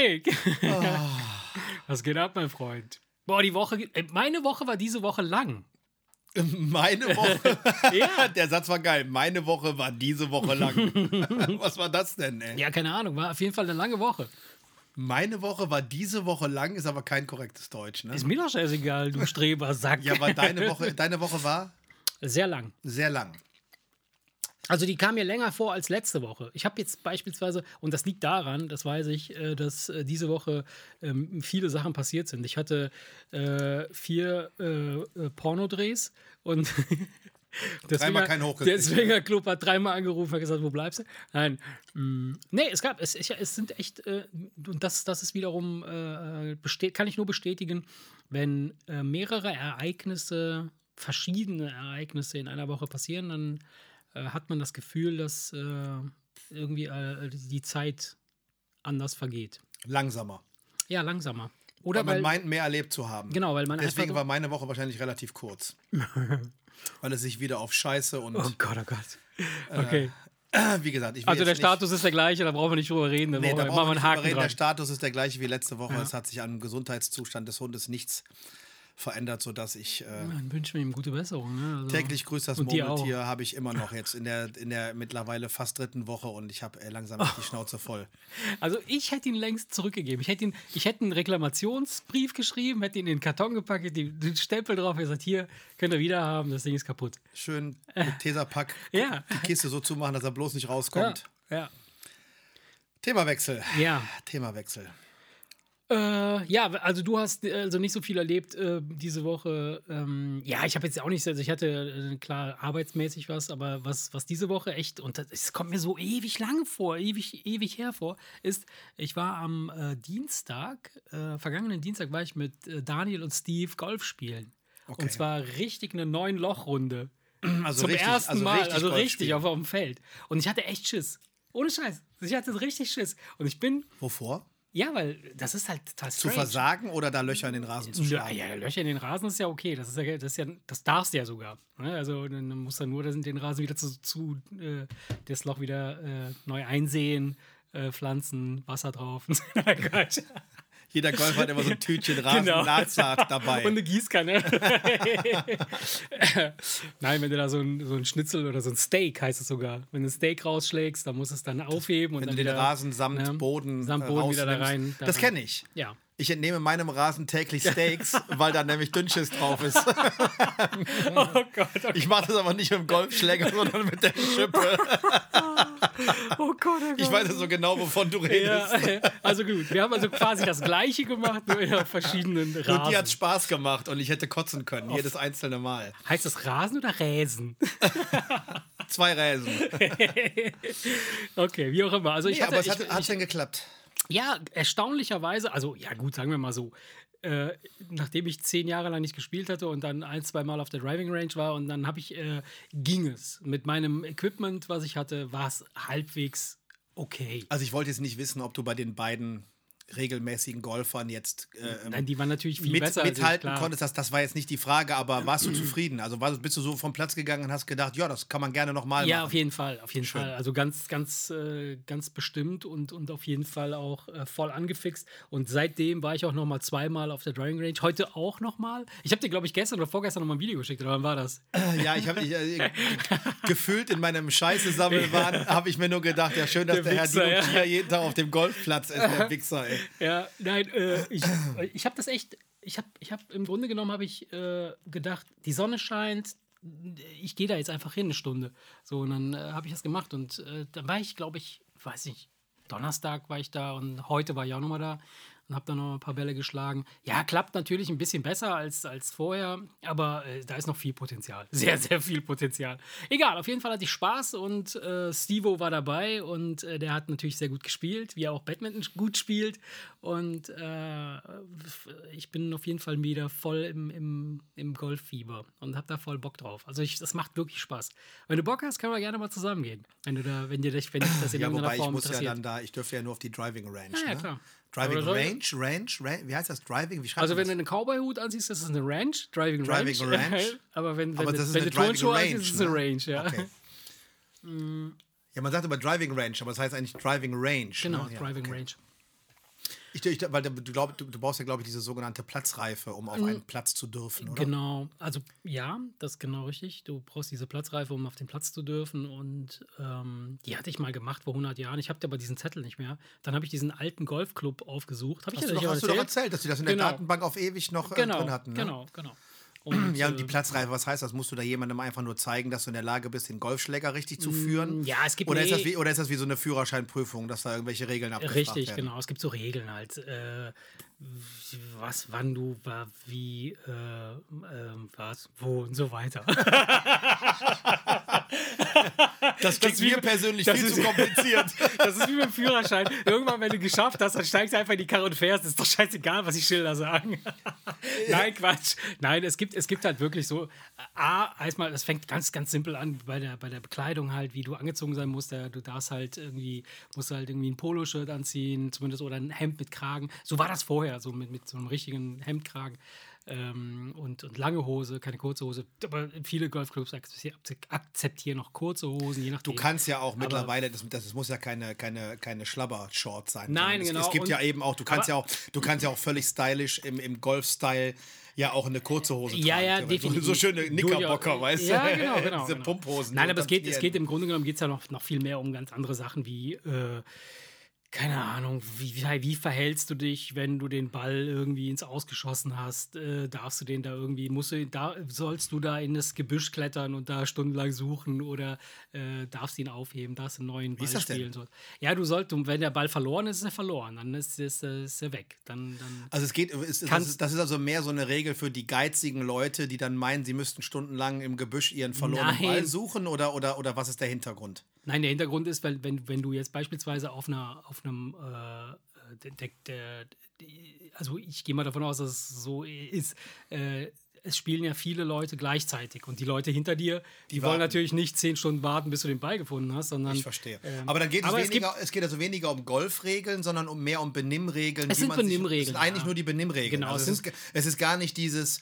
Hey Erik! Was geht ab, mein Freund? Boah, die Woche, äh, meine Woche war diese Woche lang. Meine Woche. Ja. Der Satz war geil. Meine Woche war diese Woche lang. Was war das denn, ey? Ja, keine Ahnung, war auf jeden Fall eine lange Woche. Meine Woche war diese Woche lang, ist aber kein korrektes Deutsch, ne? Ist mir doch scheißegal, du Strebersack. Ja, aber deine Woche, deine Woche war Sehr lang. sehr lang. Also die kam mir länger vor als letzte Woche. Ich habe jetzt beispielsweise, und das liegt daran, das weiß ich, äh, dass äh, diese Woche ähm, viele Sachen passiert sind. Ich hatte äh, vier Pornodrehs und Dreimal kein Hochge- Der Swingerclub hat dreimal angerufen und gesagt, wo bleibst du? Nein. mm, Nee, es gab, es, es, sind echt, äh, und das, das ist wiederum, äh, kann ich nur bestätigen, wenn äh, mehrere Ereignisse, verschiedene Ereignisse in einer Woche passieren, dann äh, hat man das Gefühl, dass äh, irgendwie äh, die Zeit anders vergeht. Langsamer. Ja, langsamer. Oder Weil man weil, meint, mehr erlebt zu haben. genau, weil man Deswegen war meine Woche wahrscheinlich relativ kurz. Weil es sich wieder auf Scheiße und, Oh Gott, oh Gott. Okay. wie gesagt, ich will also der Status ist der gleiche, da brauchen wir nicht drüber reden. Da nee, da brauchen wir, nicht drüber reden. Der. Status ist der gleiche wie letzte Woche. Es hat sich am Gesundheitszustand des Hundes nichts verändert, sodass ich äh, Dann wünschen wir ihm gute Besserung. Ne? Also, täglich grüßt das. Murmeltier habe ich immer noch jetzt in der, in der mittlerweile fast dritten Woche und ich habe äh, langsam die Schnauze voll. also ich hätte ihn längst zurückgegeben. Ich hätte, ihn, ich hätte einen Reklamationsbrief geschrieben, hätte ihn in den Karton gepackt, hätte den Stempel drauf gesagt, hier, könnt ihr wieder haben, das Ding ist kaputt. Schön mit Tesapack Ja. die Kiste so zumachen, dass er bloß nicht rauskommt. Ja. Themawechsel. Ja. Themawechsel. Äh, ja, also du hast äh, also nicht so viel erlebt äh, diese Woche. Ähm, ja, ich habe jetzt auch nicht, also ich hatte äh, klar arbeitsmäßig was, aber was, was diese Woche echt, und das, es kommt mir so ewig lang vor, ewig, ewig her ist, ich war am äh, Dienstag, äh, vergangenen Dienstag war ich mit Daniel und Steve Golf spielen. Okay. Und zwar richtig eine neun Loch-Runde. Also Zum richtig, ersten also Mal, richtig also richtig auf, auf dem Feld. Und ich hatte echt Schiss. Ohne Scheiß. Ich hatte richtig Schiss. Und ich bin Wovor? Ja, weil das ist halt total Zu strange. versagen oder da Löcher in den Rasen zu Ja, schlagen? ja, Löcher in den Rasen ist ja okay. Das ist ja, das ist ja, das darfst du ja sogar. Ne? Also dann musst du nur den Rasen wieder zu, zu äh, das Loch wieder äh, neu einsehen, äh, pflanzen, Wasser drauf. Jeder Golfer hat immer so ein Tütchen Rasen Genau. Nahtsaat dabei. Und eine Gießkanne. Nein, wenn du da so ein, so ein Schnitzel oder so ein Steak heißt es sogar. Wenn du ein Steak rausschlägst, dann musst du es dann aufheben und Wenn dann du den wieder Rasen samt ne, Boden, samt äh, Boden wieder da rein. da das kenne ich. Ja. Ich entnehme meinem Rasen täglich Steaks, weil da nämlich Dünnschiss drauf ist. Oh Gott, oh Ich mache das aber nicht mit dem Golfschläger, sondern mit der Schippe. Oh Gott, oh Gott. Ich weiß so genau, wovon du redest. Ja, also gut, wir haben also quasi das Gleiche gemacht, nur in verschiedenen Und dir hat Rasen. Spaß gemacht und ich hätte kotzen können, jedes einzelne Mal. Heißt das Rasen oder Räsen? Zwei Räsen. Okay, wie auch immer. Also ich Nee, hatte, aber es ich, hat, hat's denn geklappt? ja, erstaunlicherweise, also ja gut, sagen wir mal so, äh, nachdem ich zehn Jahre lang nicht gespielt hatte und dann ein, zwei Mal auf der Driving Range war und dann habe ich, äh, ging es. Mit meinem Equipment, was ich hatte, war es halbwegs okay. Also ich wollte jetzt nicht wissen, ob du bei den beiden regelmäßigen Golfern jetzt äh, Nein, die waren natürlich viel mit, besser mithalten klar. konntest. Das, das war jetzt nicht die Frage, aber warst du zufrieden? Also war, bist du so vom Platz gegangen und hast gedacht, ja, das kann man gerne nochmal Ja, machen? auf jeden Fall, auf jeden Schön. Fall. Also ganz, ganz, äh, ganz bestimmt und, und auf jeden Fall auch äh, voll angefixt. Und seitdem war ich auch noch mal zweimal auf der Driving Range. Heute auch noch mal. Ich habe dir, glaube ich, gestern oder vorgestern noch mal ein Video geschickt. Oder wann war das? Ja, ich habe äh, gefühlt in meinem Scheiße-Sammelwahn, habe ich mir nur gedacht, ja, schön, dass Der der, Herr Wichser, Dino ja. Jeden Tag auf dem Golfplatz ist, der Wichser, ey. Ja, nein, äh, ich, ich habe das echt. Ich habe ich hab, im Grunde genommen habe ich äh, gedacht, die Sonne scheint. Ich gehe da jetzt einfach hin eine Stunde. So, und dann äh, habe ich das gemacht. Und äh, dann war ich, glaube ich, weiß nicht, Donnerstag war ich da und heute war ich auch nochmal da und habe dann noch ein paar Bälle geschlagen. Ja, klappt natürlich ein bisschen besser als, als vorher, aber äh, da ist noch viel Potenzial. Sehr, sehr viel Potenzial. Egal, auf jeden Fall hatte ich Spaß und äh, Stevo war dabei und äh, der hat natürlich sehr gut gespielt, wie er auch Badminton gut spielt. Und äh, ich bin auf jeden Fall wieder voll im, im, im Golffieber und habe da voll Bock drauf. Also ich, das macht wirklich Spaß. Wenn du Bock hast, können wir gerne mal zusammen gehen. Wenn du da, wenn dir das, wenn dich das in Ja, wobei ich muss ja interessiert. dann da, ich dürfte ja nur auf die Driving Range. Ja, ja, ne? klar. Driving Range, Range, Range, wie heißt das? Driving? Wie schreibt Also wenn du das? einen Cowboy-Hut anziehst, das ist eine Ranch, Driving, Driving Range. Range. Aber wenn, wenn, Aber du- das ist wenn eine du Turnschuhe Range, anziehst, ist es eine ne? Range, ja. Okay. Ja, man sagt immer Driving Range, aber das heißt eigentlich Driving Range. Genau, ne? ja, Driving okay. Range. Ich, ich, weil du, glaub, du, du brauchst ja, glaube ich, diese sogenannte Platzreife, um auf einen Platz zu dürfen, oder? Genau, also ja, das ist genau richtig. Du brauchst diese Platzreife, um auf den Platz zu dürfen. Und ähm, die hatte ich mal gemacht vor 100 Jahren. Ich habe aber diesen Zettel nicht mehr. Dann habe ich diesen alten Golfclub aufgesucht. Ich Hast, ja du, nicht doch, hast du doch erzählt? erzählt, dass die das in Genau. der Datenbank auf ewig noch äh, Genau, drin hatten. Ne? genau, genau. Und, Ja, und die äh, Platzreife, was heißt das? Musst du da jemandem einfach nur zeigen, dass du in der Lage bist, den Golfschläger richtig zu führen? Mm, ja, es gibt oder, ist nee- das wie, oder ist das wie so eine Führerscheinprüfung, dass da irgendwelche Regeln abgefragt Richtig, werden? genau. Es gibt so Regeln halt. Äh, was, wann du, wa- wie, äh, ähm, was, wo und so weiter. Das klingt ist wie- mir persönlich das viel ist- zu kompliziert. Das ist wie beim Führerschein. Irgendwann, wenn du geschafft hast, dann steigst du einfach in die Karre und fährst. Ist doch scheißegal, was die Schilder sagen. Nein, Quatsch. Nein, es gibt, es gibt halt wirklich so. A, erstmal, das fängt ganz, ganz simpel an bei der, bei der Bekleidung halt, wie du angezogen sein musst. Der, du darfst halt irgendwie, musst halt irgendwie ein Poloshirt anziehen, zumindest oder ein Hemd mit Kragen. So war das vorher, so mit, mit so einem richtigen Hemdkragen. Ähm, und, und lange Hose, keine kurze Hose. Aber viele Golfclubs akzeptieren noch kurze Hosen, je nachdem. Du kannst ja auch mittlerweile, das, das muss ja keine, keine, keine Schlabber-Short sein. Nein, es, genau. Es gibt ja Und- eben auch, du kannst ja auch, du kannst ja auch völlig stylisch im, im Golf-Style ja auch eine kurze Hose Ja, tragen. ja, So- definitiv. So schöne Knickerbocker, Durchaus. weißt du? Ja, genau, genau. Diese genau. Pumphosen. Nein, die aber es geht, es geht im Grunde genommen geht's ja noch, noch viel mehr um ganz andere Sachen wie, äh, keine Ahnung, wie, wie, verhältst du dich, wenn du den Ball irgendwie ins Ausgeschossen hast? Äh, darfst du den da irgendwie, musst du, da, sollst du da in das Gebüsch klettern und da stundenlang suchen oder äh, darfst ihn aufheben, darfst einen neuen Ball denn? spielen? So. Ja, du sollst, wenn der Ball verloren ist, ist er verloren, dann ist, ist, er- ist er weg. Dann, dann Also es geht, ist, das, ist, das ist also mehr so eine Regel für die geizigen Leute, die dann meinen, sie müssten stundenlang im Gebüsch ihren verlorenen Nein. Ball suchen oder, oder, oder was ist der Hintergrund? Nein, der Hintergrund ist, weil, wenn, wenn du jetzt beispielsweise auf einer, auf einem, äh, der, der, die- also ich gehe mal davon aus, dass es so ist, äh, es spielen ja viele Leute gleichzeitig und die Leute hinter dir, die, wollen warten. natürlich nicht zehn Stunden warten, bis du den Ball gefunden hast, sondern Ich verstehe. ähm, aber dann geht es, aber es weniger, es, geht also weniger um Golfregeln, sondern um mehr um Benimmregeln. Es sind man sich- Benimmregeln, Es sind eigentlich ja. nur die Benimmregeln. Genau, also es, ist, es ist gar nicht dieses.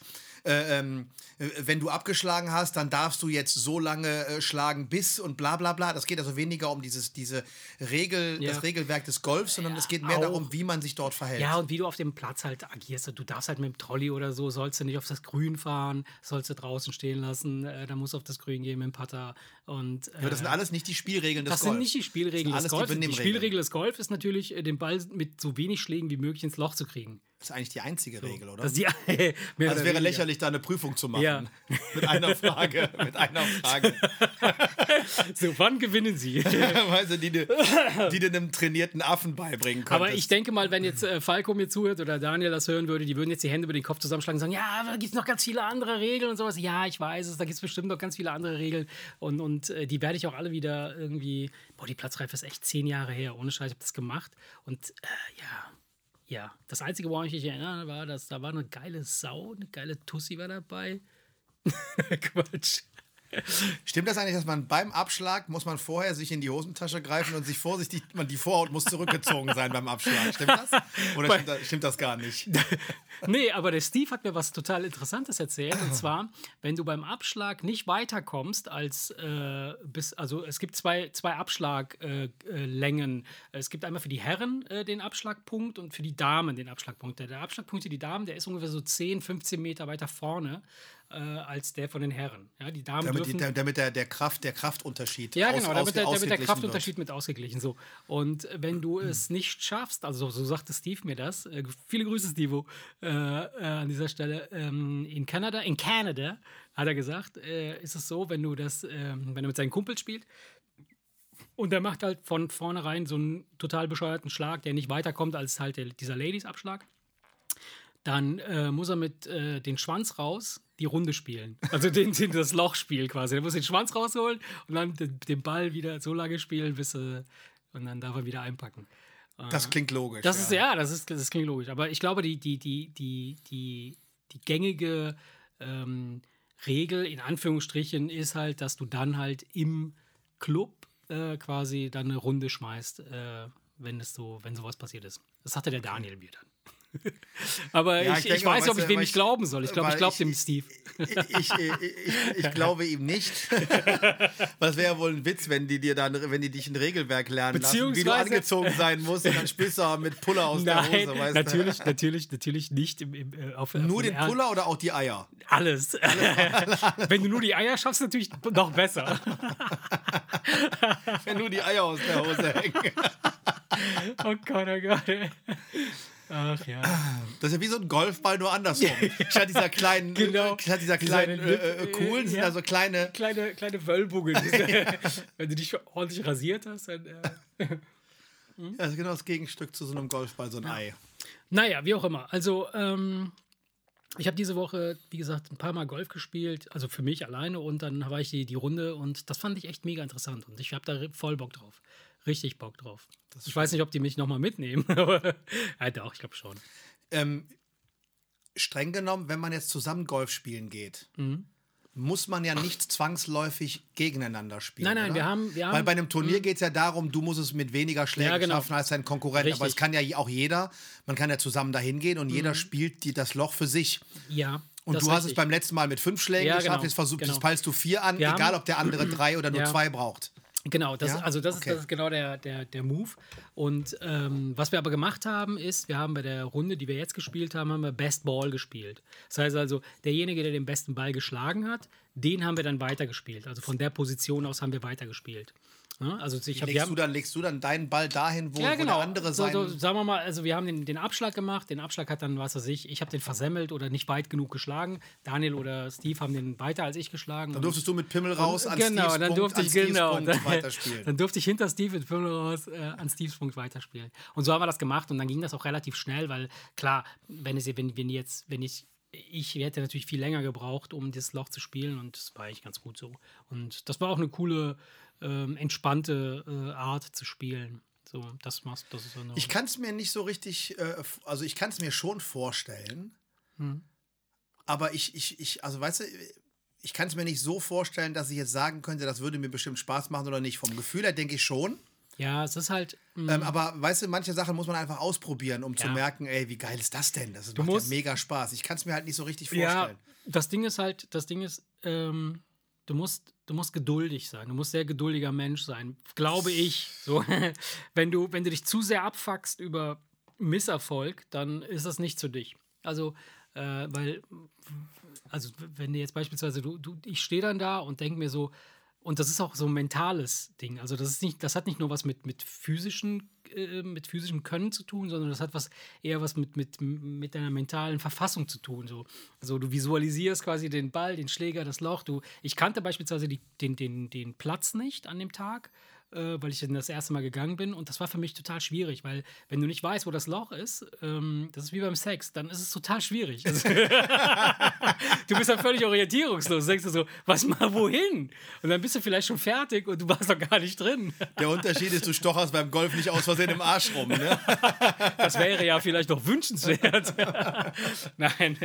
Äh, ähm, äh, wenn du abgeschlagen hast, dann darfst du jetzt so lange äh, schlagen bis und bla bla bla. Das geht also weniger um dieses, diese Regel, Ja. das Regelwerk des Golfs, sondern es geht mehr auch. darum, wie man sich dort verhält. Ja, und wie du auf dem Platz halt agierst. Du darfst halt mit dem Trolley oder so, sollst du nicht auf das Grün fahren, sollst du draußen stehen lassen, äh, dann musst du auf das Grün gehen mit dem Putter. Und, äh, Aber das sind alles nicht die Spielregeln des Das Golfs. sind nicht die Spielregeln Das des Golfs. die Die. Spielregel des Golf ist natürlich, äh, den Ball mit so wenig Schlägen wie möglich ins Loch zu kriegen. Das ist eigentlich die einzige Regel, oder? Das, die, also es wäre lächerlich, da eine Prüfung zu machen. Ja. Mit einer Frage. mit einer Frage. So, wann gewinnen Sie? du, die, du- die du einem trainierten Affen beibringen könntest. Aber ich denke mal, wenn jetzt äh, Falco mir zuhört oder Daniel das hören würde, die würden jetzt die Hände über den Kopf zusammenschlagen und sagen, ja, da gibt es noch ganz viele andere Regeln und sowas. Ja, ich weiß es, da gibt es bestimmt noch ganz viele andere Regeln. Und, und äh, die werde ich auch alle wieder irgendwie, boah, die Platzreife ist echt zehn Jahre her, ohne Scheiß, ich habe das gemacht. Und äh, ja, ja, das Einzige, woran ich mich erinnere, war, dass da war eine geile Sau, eine geile Tussi war dabei. Quatsch. Stimmt das eigentlich, dass man beim Abschlag muss man vorher sich in die Hosentasche greifen und sich vorsichtig, man, die Vorhaut muss zurückgezogen sein beim Abschlag? Stimmt das? Oder stimmt das, stimmt das gar nicht? Nee, aber der Steve hat mir was total Interessantes erzählt. Und zwar, wenn du beim Abschlag nicht weiterkommst als äh, bis, also es gibt zwei, zwei Abschlaglängen. Äh, Längen. es gibt einmal für die Herren äh, den Abschlagpunkt und für die Damen den Abschlagpunkt. Der, der Abschlagpunkt für die Damen, der ist ungefähr so 10, 15 Meter weiter vorne äh, als der von den Herren. Ja, die Damen Damit, die, dürfen damit der, der, Kraft, der Kraftunterschied ja, genau, aus- damit, der, damit der Kraftunterschied mit ausgeglichen. So. Und wenn du es nicht schaffst, also so sagte Steve mir das, äh, viele Grüße, Steve, äh, äh, an dieser Stelle, ähm, in Kanada, in Canada, hat er gesagt, äh, ist es so, wenn du das, ähm, wenn er mit seinen Kumpels spielt, und der macht halt von vornherein so einen total bescheuerten Schlag, der nicht weiterkommt als halt der, dieser Ladies-Abschlag. Dann äh, muss er mit äh, den Schwanz raus die Runde spielen. Also den, den, das Lochspiel quasi. Er muss den Schwanz rausholen und dann den, den Ball wieder so lange spielen, bis äh, und dann darf er wieder einpacken. Das klingt logisch. Das ist ja, das ist das klingt logisch. Aber ich glaube, die, die, die, die, die, die gängige ähm, Regel in Anführungsstrichen ist halt, dass du dann halt im Club äh, quasi dann eine Runde schmeißt, äh, wenn es so, wenn sowas passiert ist. Das sagte der Daniel mir dann. Aber Ja, ich, ich ich, weiß nicht, ob ich du, ich ich- glauben soll. Ich glaube, ich glaube dem Steve. Ich, ich, ich, glaube ihm nicht. Was wäre wohl ein Witz, wenn die dir dann, wenn die dich ein Regelwerk lernen lassen, wie du angezogen sein musst und dann spielst du mit Puller aus Nein, der Hose, weißt natürlich, natürlich, natürlich nicht im, im, äh, auf du? Nur auf den Er- Puller oder auch die Eier? Alles. Wenn du nur die Eier schaffst, natürlich noch besser. Wenn nur die Eier aus der Hose hängen. Oh Gott, oh Gott. ey. Ach ja. Das ist ja wie so ein Golfball, nur andersrum. Statt dieser kleinen, Genau. statt dieser Diese kleinen Lip- äh, äh, coolen sind ja. da so kleine. Kleine, kleine Wölbungen. Wenn du dich ordentlich rasiert hast, dann. Äh. Das ist genau das Gegenstück zu so einem Golfball, so ein Ei. Naja, wie auch immer. Also, ähm, ich habe diese Woche, wie gesagt, ein paar Mal Golf gespielt, also für mich alleine und dann war ich die, die Runde und das fand ich echt mega interessant und ich habe da voll Bock drauf. Richtig Bock drauf. Ich weiß nicht, ob die mich nochmal mitnehmen, aber ja, doch, ich glaube schon. Ähm, streng genommen, wenn man jetzt zusammen Golf spielen geht, Mhm. muss man ja nicht zwangsläufig gegeneinander spielen. Nein, nein, wir haben- wir Weil haben- Mhm. bei einem Turnier geht es ja darum, du musst es mit weniger Schlägen Ja, genau. schaffen als dein Konkurrent. Aber es Richtig. kann ja auch jeder, man kann ja zusammen dahin gehen und Mhm. jeder spielt die, das Loch für sich. Ja. Und das du hast es richtig. beim letzten Mal mit fünf Schlägen Ja, geschafft, genau, jetzt versuchst genau. jetzt peilst du vier an, Wir egal haben- ob der andere drei oder nur Ja. zwei braucht. Genau, das, Ja? also das, Okay. ist, das ist genau der, der, der Move. Und ähm, was wir aber gemacht haben, ist, wir haben bei der Runde, die wir jetzt gespielt haben, haben wir Best Ball gespielt. Das heißt also, derjenige, der den besten Ball geschlagen hat, den haben wir dann weitergespielt. Also von der Position aus haben wir weitergespielt. Ja, also ich hab, Legst haben, du, dann, legst du dann deinen Ball dahin, wo, ja, wo genau. der andere so, sein... so, sagen wir mal, also wir haben den, den Abschlag gemacht. Den Abschlag hat dann, was weiß ich, ich habe den versemmelt oder nicht weit genug geschlagen. Daniel oder Steve haben den weiter als ich geschlagen. dann durftest du mit Pimmel raus an genau, Steves dann Punkt, durfte an ich Steves genau Punkt dann, weiterspielen. dann durfte ich hinter Steve mit Pimmel raus äh, an Steves Punkt weiterspielen. Und so haben wir das gemacht und dann ging das auch relativ schnell, weil klar, wenn es wenn, wenn jetzt wenn ich ich hätte natürlich viel länger gebraucht, um das Loch zu spielen und das war eigentlich ganz gut so. Und das war auch eine coole, ähm, entspannte äh, Art zu spielen. So, das machst das ist so eine, Ich kann es mir nicht so richtig, äh, also ich kann es mir schon vorstellen, Hm. aber ich, ich, ich, also weißt du, ich kann es mir nicht so vorstellen, dass ich jetzt sagen könnte, das würde mir bestimmt Spaß machen oder nicht. Vom Gefühl her denke ich schon. ja, es ist halt. mh, Ähm, aber weißt du, manche Sachen muss man einfach ausprobieren, um zu Ja. merken, ey, wie geil ist das denn? Das macht musst- ja mega Spaß. Ich kann es mir halt nicht so richtig Ja, vorstellen. das Ding ist halt, das Ding ist, ähm, du musst, du musst geduldig sein. Du musst sehr geduldiger Mensch sein, glaube ich. So, wenn du, wenn du dich zu sehr abfuckst über Misserfolg, dann ist das nicht zu dich. Also, äh, weil, also wenn jetzt beispielsweise, du, du ich stehe dann da und denke mir so, und das ist auch so ein mentales Ding. Also das ist nicht, das hat nicht nur was mit, mit physischen, äh, mit physischem Können zu tun, sondern das hat was eher was mit, mit, mit deiner mentalen Verfassung zu tun. So. Also du visualisierst quasi den Ball, den Schläger, das Loch. Du, ich kannte beispielsweise die, den, den, den Platz nicht an dem Tag, äh, weil ich dann das erste Mal gegangen bin. Und das war für mich total schwierig, weil wenn du nicht weißt, wo das Loch ist, ähm, das ist wie beim Sex, dann ist es total schwierig. Also, du bist dann völlig orientierungslos. Denkst du so, was mal wohin? Und dann bist du vielleicht schon fertig und du warst doch gar nicht drin. Der Unterschied ist, du stocherst beim Golf nicht aus Versehen im Arsch rum. Ne? Das wäre ja vielleicht noch wünschenswert. Nein.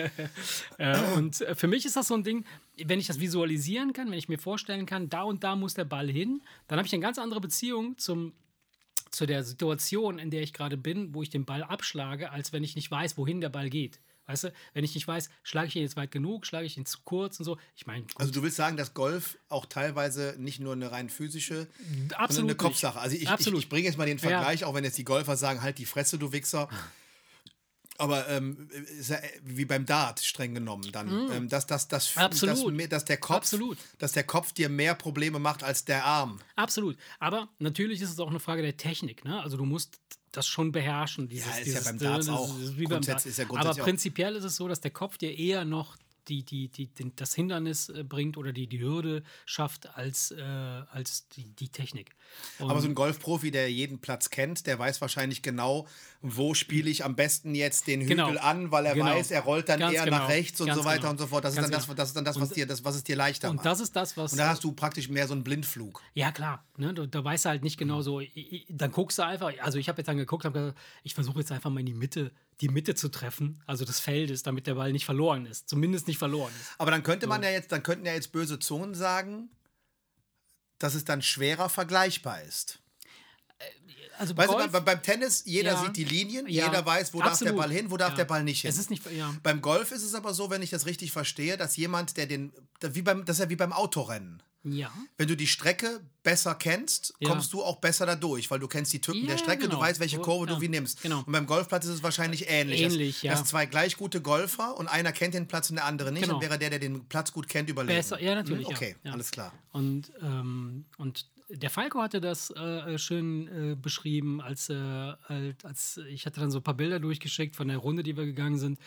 Äh, und für mich ist das so ein Ding, wenn ich das visualisieren kann, wenn ich mir vorstellen kann, da und da muss der Ball hin, dann habe ich eine ganz andere Beziehung zum, zu der Situation, in der ich gerade bin, wo ich den Ball abschlage, als wenn ich nicht weiß, wohin der Ball geht. Weißt du, wenn ich nicht weiß, schlage ich ihn jetzt weit genug, schlage ich ihn zu kurz und so. Ich meine, Also du willst sagen, dass Golf auch teilweise nicht nur eine rein physische, sondern absolut eine nicht. Kopfsache. Also ich, ich, ich bringe jetzt mal den Ja. Vergleich, auch wenn jetzt die Golfer sagen, halt die Fresse, du Wichser. Aber ähm, ist ja wie beim Dart streng genommen dann, ähm, dass, dass, dass, Mm. Absolut. Dass, dass, der Kopf, Absolut. dass der Kopf dir mehr Probleme macht als der Arm. Absolut. Aber natürlich ist es auch eine Frage der Technik. Ne? Also du musst das schon beherrschen. Dieses, ist ja dieses, beim Darts auch. wie beim Dart. ist ja Aber prinzipiell ist es so, dass der Kopf dir eher noch die, die, die, den, das Hindernis äh, bringt oder die, die Hürde schafft als, äh, als die, die Technik. Und Aber so ein Golfprofi, der jeden Platz kennt, der weiß wahrscheinlich genau, wo spiele ich am besten jetzt den Hügel Genau. an, weil er Genau. weiß, er rollt dann Ganz eher genau. nach rechts und Ganz so weiter genau. und so fort. Das ist dann das, genau. das, ist dann das, was, dir, das, was es dir leichter und macht. das ist das, was. und da hast du praktisch mehr so einen Blindflug. Ja, klar. Ne? Du, da weißt du halt nicht genau so. i- i- Dann guckst du einfach. Also, ich habe jetzt dann geguckt, habe gesagt, ich versuche jetzt einfach mal in die Mitte, die Mitte zu treffen, also des Feldes, damit der Ball nicht verloren ist. Zumindest nicht verloren ist. Aber dann könnte man ja jetzt, dann könnten ja jetzt böse Zungen sagen, dass es dann schwerer vergleichbar ist. also weißt du, Golf- beim, beim Tennis, jeder Ja. sieht die Linien, Ja. jeder weiß, wo darf der Absolut. Ball hin, wo darf Ja. der Ball nicht hin. Es ist nicht. Beim Golf ist es aber so, wenn ich das richtig verstehe, dass jemand, der den, wie beim, das ist ja wie beim Autorennen. Ja. Wenn du die Strecke besser kennst, Ja. kommst du auch besser da durch, weil du kennst die Tücken Ja, der Strecke, genau. du weißt, welche Kurve ja, du wie nimmst. genau. Und beim Golfplatz ist es wahrscheinlich ähnlich. Ähnlich, dass, ja. dass zwei gleich gute Golfer und einer kennt den Platz und der andere nicht, Genau. und wäre der, der den Platz gut kennt, überlegen. Besser, ja, natürlich. Hm, Okay, alles klar. Und, ähm, und der Falco hatte das äh, schön äh, beschrieben, als, äh, als, als ich hatte dann so ein paar Bilder durchgeschickt von der Runde, die wir gegangen sind.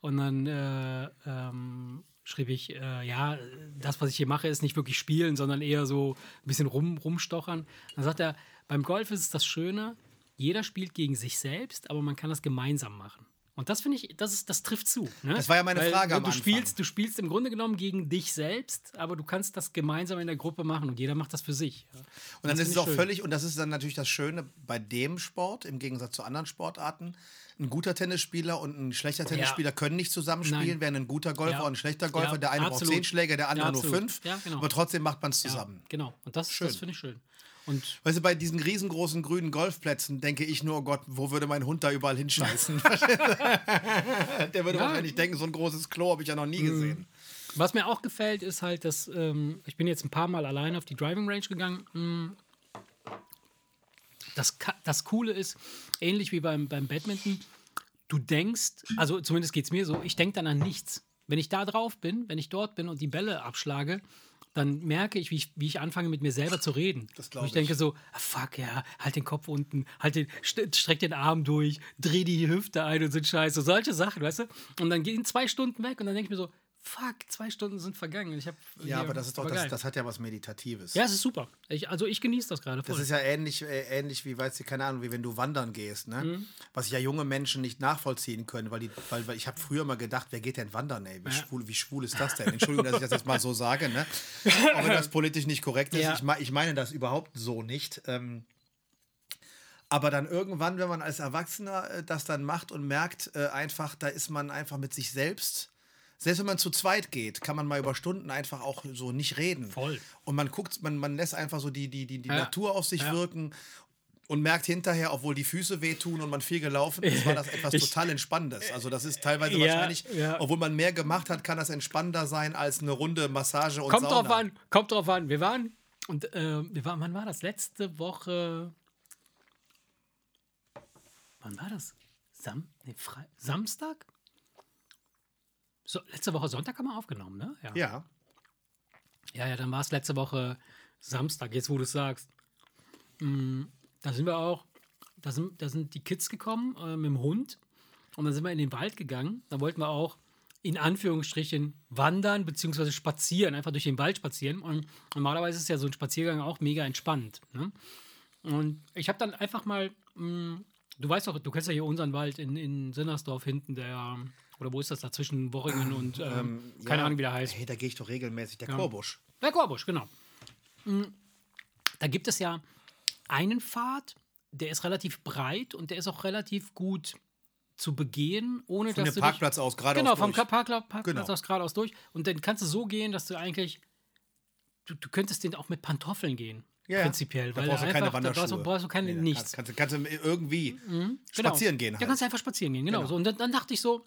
Und dann äh, ähm, schrieb ich, äh, ja, das, was ich hier mache, ist nicht wirklich spielen, sondern eher so ein bisschen rum, rumstochern. Dann sagt er, beim Golf ist es das Schöne, jeder spielt gegen sich selbst, aber man kann das gemeinsam machen. Und das finde ich, das, ist, das trifft zu. Ne? Das war ja meine Weil Frage du, am du Anfang. spielst, du spielst im Grunde genommen gegen dich selbst, aber du kannst das gemeinsam in der Gruppe machen und jeder macht das für sich. Ja. Und dann Das ist es auch schön. völlig, und das ist dann natürlich das Schöne bei dem Sport, im Gegensatz zu anderen Sportarten. Ein guter Tennisspieler und ein schlechter Tennisspieler können nicht zusammenspielen, Nein. während ein guter Golfer Ja. und ein schlechter Golfer, Ja, der eine braucht absolut. zehn Schläge, der andere Ja, nur fünf. Ja, genau. Aber trotzdem macht man es Ja, zusammen. genau. Und das, Schön. das finde ich schön. Und Weißt du, bei diesen riesengroßen grünen Golfplätzen denke ich nur, oh Gott, wo würde mein Hund da überall hinscheißen? der würde Ja. wahrscheinlich denken, so ein großes Klo habe ich ja noch nie gesehen. was mir auch gefällt, ist halt, dass ähm, ich bin jetzt ein paar Mal allein auf die Driving Range gegangen. Mm. Das, das Coole ist, ähnlich wie beim, beim Badminton, du denkst, also zumindest geht es mir so, ich denke dann an nichts. Wenn ich da drauf bin, wenn ich dort bin und die Bälle abschlage, dann merke ich, wie ich, wie ich anfange, mit mir selber zu reden. Das glaub Und ich ich. denke so, ah, fuck, ja, halt den Kopf unten, halt den, st- streck den Arm durch, dreh die Hüfte ein und so ein Scheiß, so solche Sachen, weißt du? Und dann gehen zwei Stunden weg und dann denke ich mir so, fuck, zwei Stunden sind vergangen. Ich hab, Ja, aber das ist doch, das, das hat ja was Meditatives. Ja, es ist super. Ich, also ich genieße das gerade voll. Das ist ja ähnlich, äh, ähnlich wie, weißt du, keine Ahnung, wie wenn du wandern gehst, ne? Mhm. Was ja junge Menschen nicht nachvollziehen können, weil, die, weil, weil ich habe früher mal gedacht, wer geht denn wandern, ey? Wie, schwul, wie schwul ist das denn? Entschuldigung, dass ich das jetzt mal so sage, ne? Auch wenn das politisch nicht korrekt ist. Ja. Ich, ich meine das überhaupt so nicht. Ähm, aber dann irgendwann, wenn man als Erwachsener äh, das dann macht und merkt, äh, einfach, da ist man einfach mit sich selbst. Selbst wenn man zu zweit geht, kann man mal über Stunden einfach auch so nicht reden. Voll. Und man guckt, man, man lässt einfach so die, die, die, die Ja. Natur auf sich Ja. wirken und merkt hinterher, obwohl die Füße wehtun und man viel gelaufen ist, war das etwas Ich- total Entspannendes. Also das ist teilweise Ja, wahrscheinlich, ja. obwohl man mehr gemacht hat, kann das entspannender sein als eine Runde Massage und Kommt Sauna. drauf an, kommt drauf an. Wir waren, und äh, wir waren, wann war das? Letzte Woche. Wann war das? Sam, nee, Samstag? So, letzte Woche Sonntag haben wir aufgenommen, ne? Ja. Ja. Ja, ja, dann war es letzte Woche Samstag, jetzt wo du es sagst. Mm, Da sind wir auch, da sind, da sind die Kids gekommen äh, mit dem Hund und dann sind wir in den Wald gegangen. Da wollten wir auch in Anführungsstrichen wandern bzw. spazieren, einfach durch den Wald spazieren. Und normalerweise ist ja so ein Spaziergang auch mega entspannt. Ne? Und ich habe dann einfach mal, mh, du weißt doch, du kennst ja hier unseren Wald in, in Sinnersdorf hinten, der, oder wo ist das da zwischen Worringen und, ähm, keine Ja. Ahnung, wie der heißt. Hey, da gehe ich doch regelmäßig. Der Korbusch. Der Korbusch, genau. Mm, Da gibt es ja einen Pfad, der ist relativ breit und der ist auch relativ gut zu begehen, ohne Von dass dem du Parkplatz aus dich, geradeaus genau vom durch. Parkplatz, Genau. aus geradeaus durch und dann kannst du so gehen, dass du eigentlich du, du könntest den auch mit Pantoffeln gehen. Ja, ja. Prinzipiell, Da weil brauchst du einfach, keine da brauchst, du- Wanderschuhe. brauchst du keine Nee, da nichts. Kannst, kannst, kannst du irgendwie Genau. spazieren gehen Da halt. kannst du einfach spazieren gehen, genau. Genau. So. Und dann, dann dachte ich so,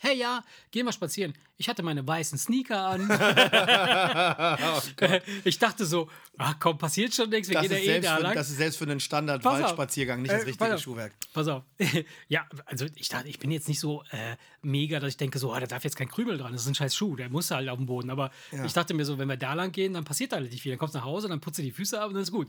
hey ja, geh mal spazieren. Ich hatte meine weißen Sneaker an. ich dachte so, ach komm, passiert schon nichts, wir Das gehen ja eh da für, lang. das ist selbst für einen. Standard-Waldspaziergang nicht das Äh, richtige pass. Schuhwerk. Pass auf. ja, also ich dachte, ich bin jetzt nicht so äh, mega, dass ich denke, so, ah, da darf jetzt kein Krümel dran, das ist ein scheiß Schuh, der muss halt auf dem Boden. Aber ich dachte mir so, wenn wir da lang gehen, dann passiert da nicht viel. Dann kommst du nach Hause, dann putzt du die Füße ab und dann ist gut.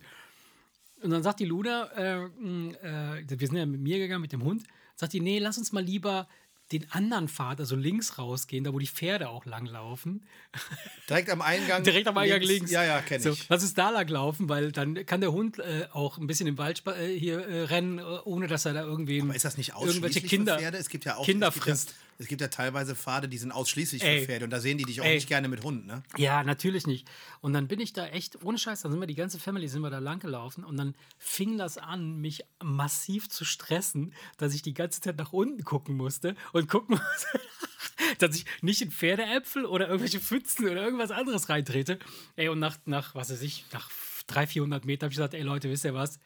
Und dann sagt die Luna, äh, mh, äh, wir sind ja mit mir gegangen, mit dem Hund, sagt die, nee, lass uns mal lieber den anderen Pfad, also links rausgehen, da wo die Pferde auch langlaufen. Direkt am Eingang. Direkt am Eingang links. Ja, ja, kenne so, ich. Lass uns da lang laufen, weil dann kann der Hund äh, auch ein bisschen im Wald äh, hier äh, rennen, äh, ohne dass er da irgendwie Aber ist das nicht irgendwelche ausschließlich Kinder, für Pferde? Es gibt ja auch Kinder frisst. Es gibt ja teilweise Pfade, die sind ausschließlich Ey. für Pferde und da sehen die dich auch Ey. nicht gerne mit Hunden, ne? Ja, natürlich nicht. Und dann bin ich da echt, ohne Scheiß, dann sind wir die ganze Family, sind wir da lang gelaufen und dann fing das an, mich massiv zu stressen, dass ich die ganze Zeit nach unten gucken musste und gucken musste, dass ich nicht in Pferdeäpfel oder irgendwelche Pfützen oder irgendwas anderes reintrete. Ey, und nach, nach was weiß ich, nach 300, 400 Metern habe ich gesagt, ey Leute, wisst ihr was?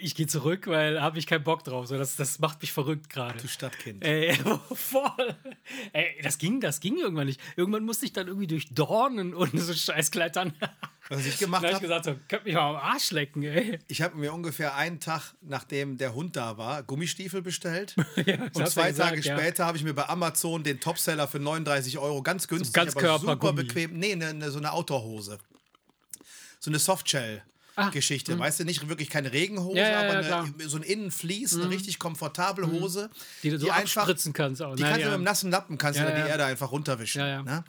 Ich gehe zurück, weil habe ich keinen Bock drauf. So, das, das macht mich verrückt gerade. Du Stadtkind. Ey, voll. Ey, das ging, das ging irgendwann nicht. Irgendwann musste ich dann irgendwie durch Dornen und so Scheiß klettern. Was ich gemacht Da hab ich habe, gesagt, so, könnt mich mal am Arsch lecken, ey. ich habe mir ungefähr einen Tag, nachdem der Hund da war, Gummistiefel bestellt. das und zwei ja gesagt, Tage ja. später habe ich mir bei Amazon den Topseller für 39 Euro ganz günstig, aber super bequem. Nee, ne, ne, so eine Outdoor-Hose. So eine Softshell-Geschichte. Weißt du, nicht wirklich keine Regenhose, Ah. Ja, ja, aber eine, so ein Innenvlies, eine richtig komfortable Hose. Die du so abspritzen kannst auch. Die ne? kannst du mit einem nassen Lappen kannst du die. Erde einfach runterwischen. Ne?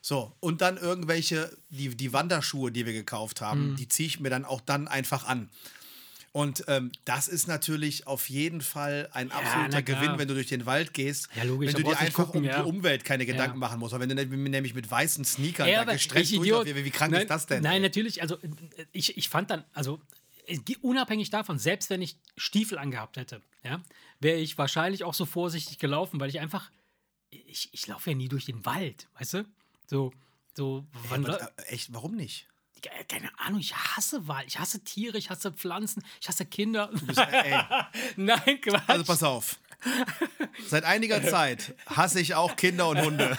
So, und dann irgendwelche, die, die Wanderschuhe, die wir gekauft haben, die ziehe ich mir dann auch dann einfach an. Und ähm, das ist natürlich auf jeden Fall ein absoluter na klar. Gewinn, wenn du durch den Wald gehst. Ja, logisch, wenn du dir einfach gucken, um ja. die Umwelt keine Gedanken Ja. machen musst. Aber wenn du nämlich mit weißen Sneakern Ey, da aber gestresst ich durch, Idiot. wie, wie krank nein, ist das denn? Nein, natürlich. Also, ich, ich fand dann, also, äh, unabhängig davon, selbst wenn ich Stiefel angehabt hätte, ja, wäre ich wahrscheinlich auch so vorsichtig gelaufen, weil ich einfach, ich, ich laufe ja nie durch den Wald, weißt du? So, so, wann, Aber, äh, echt, warum nicht? Äh, keine Ahnung, ich hasse Wald, ich hasse Tiere, ich hasse Pflanzen, ich hasse Kinder. Ey, Nein, Quatsch. also pass auf. Seit einiger Zeit hasse ich auch Kinder und Hunde.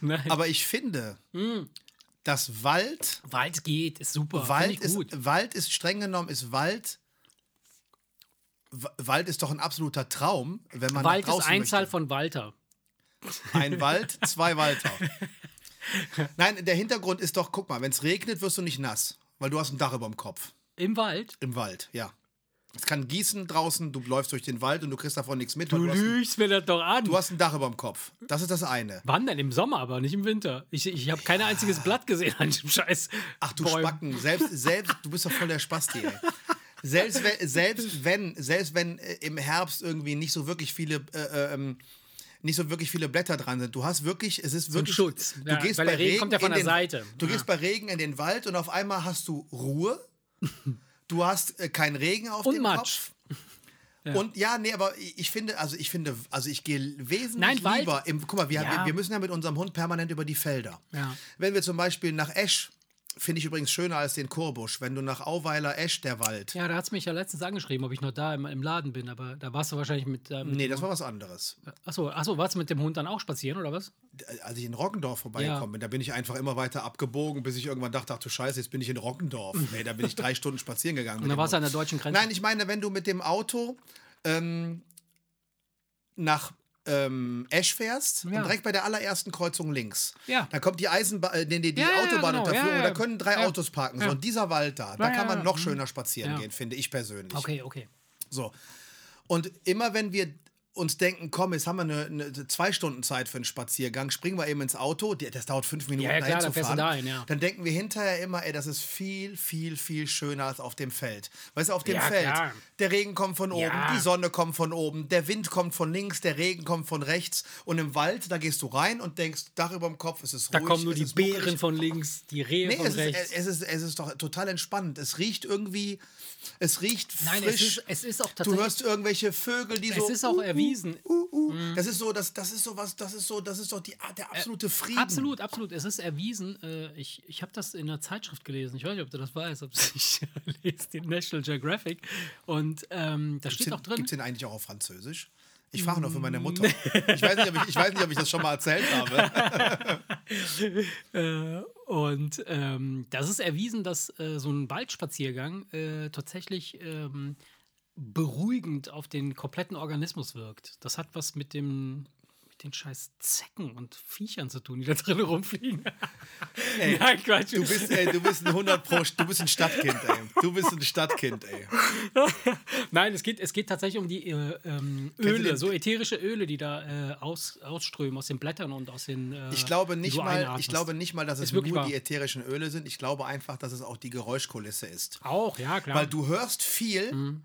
Aber ich finde, dass Wald Wald geht, ist super. Wald ich gut. ist, Wald ist streng genommen, ist Wald. Wa- Wald ist doch ein absoluter Traum, wenn man Wald ist Einzahl möchte. von Walter. Ein Wald, zwei Walter. Nein, der Hintergrund ist doch, guck mal, wenn es regnet, wirst du nicht nass, weil du hast ein Dach über dem Kopf. Im Wald? Im Wald, ja. Es kann gießen draußen, du läufst durch den Wald und du kriegst davon nichts mit. Du Du hast, ein, lügst mir das doch an. du hast ein Dach über dem Kopf. Das ist das eine. Wann denn? Im Sommer, aber nicht im Winter. Ich, ich habe kein einziges Blatt gesehen an dem Scheiß. Ach du Bäumen. Spacken, selbst, selbst, du bist doch voll der Spasti, ey. Selbst wenn, selbst wenn, selbst wenn äh, im Herbst irgendwie nicht so wirklich viele, äh, äh, ähm, nicht so wirklich viele Blätter dran sind, du hast wirklich, es ist wirklich, Schutz. du Ja, gehst bei der Regen kommt ja von in der den, Seite. Du Ja. gehst bei Regen in den Wald und auf einmal hast du Ruhe. Du hast äh, keinen Regen auf Und dem Matsch. Kopf. Und ja, nee, aber ich ich finde, also ich finde, also ich gehe wesentlich Nein, Wald- lieber im, guck mal, wir, Ja. wir, wir müssen ja mit unserem Hund permanent über die Felder. Ja. Wenn wir zum Beispiel nach Esch, finde ich übrigens schöner als den Kurbusch, wenn du nach Auweiler Esch, der Wald. Ja, da hat es mich ja letztens angeschrieben, ob ich noch da im, im Laden bin, aber da warst du wahrscheinlich mit. Äh, mit Nee, das war was anderes. Achso, achso, warst du mit dem Hund dann auch spazieren oder was? Als ich in Roggendorf vorbeigekommen Ja. bin, da bin ich einfach immer weiter abgebogen, bis ich irgendwann dachte, ach du Scheiße, jetzt bin ich in Roggendorf. Ey, da bin ich drei Stunden spazieren gegangen. Und dann warst du an der deutschen Grenze. Nein, ich meine, wenn du mit dem Auto ähm, nach ähm, Esch fährst Ja. und direkt bei der allerersten Kreuzung links. Ja. Da kommt die Eisenbahn, äh, die, die, Ja, Autobahnunterführung, genau. Da können drei. Autos parken. So, und dieser Wald da, da kann man noch ja. schöner spazieren gehen, finde ich persönlich. Okay, okay. So. Und immer wenn wir uns denken, komm, jetzt haben wir eine, eine zwei Stunden Zeit für einen Spaziergang, springen wir eben ins Auto, das dauert fünf Minuten Ja, ja, dahin klar, zu dann fährst du fahren, dahin, ja. dann denken wir hinterher immer, ey, das ist viel, viel, viel schöner als auf dem Feld. Weißt du, auf dem Ja, Feld, klar. der Regen kommt von oben, die Sonne kommt von oben, der Wind kommt von links, der Regen kommt von rechts und im Wald, da gehst du rein und denkst, Dach über dem Kopf, es ist Da ruhig, kommen nur es die ist. Beeren von links, die Rehe Nee, von es ist, rechts. es, ist, es ist doch total entspannt. Es riecht irgendwie, es riecht Nein, es frisch. ist, es ist auch Du tatsächlich. hörst irgendwelche Vögel, die es so. ist auch erwiesen. Uh, uh. Das ist so, das, das ist so was, das ist so, das ist doch die, der absolute Frieden. Absolut, absolut. Es ist erwiesen. Äh, ich ich habe das in einer Zeitschrift gelesen. Ich weiß nicht, ob du das weißt. Ob ich lese die National Geographic. Und ähm, da steht auch drin. Gibt es den eigentlich auch auf Französisch? Ich frage nur für meine Mutter. Ich weiß, nicht, ob ich, ich weiß nicht, ob ich das schon mal erzählt habe. Äh, und ähm, das ist erwiesen, dass äh, so ein Waldspaziergang äh, tatsächlich ähm, beruhigend auf den kompletten Organismus wirkt. Das hat was mit dem mit den scheiß Zecken und Viechern zu tun, die da drin rumfliegen. Nein, Quatsch. Du bist, ey, du bist ein 100 Pro, du bist ein Stadtkind, ey. Du bist ein Stadtkind, ey. Nein, es geht, es geht tatsächlich um die äh, ähm, Öle, so ätherische Öle, die da äh, aus, ausströmen aus den Blättern und aus den. Äh, Ich glaube nicht mal, ich glaube nicht mal, dass es nur wirklich wahr. die ätherischen Öle sind. Ich glaube einfach, dass es auch die Geräuschkulisse ist. Auch, ja, klar. Weil du hörst viel, Mhm.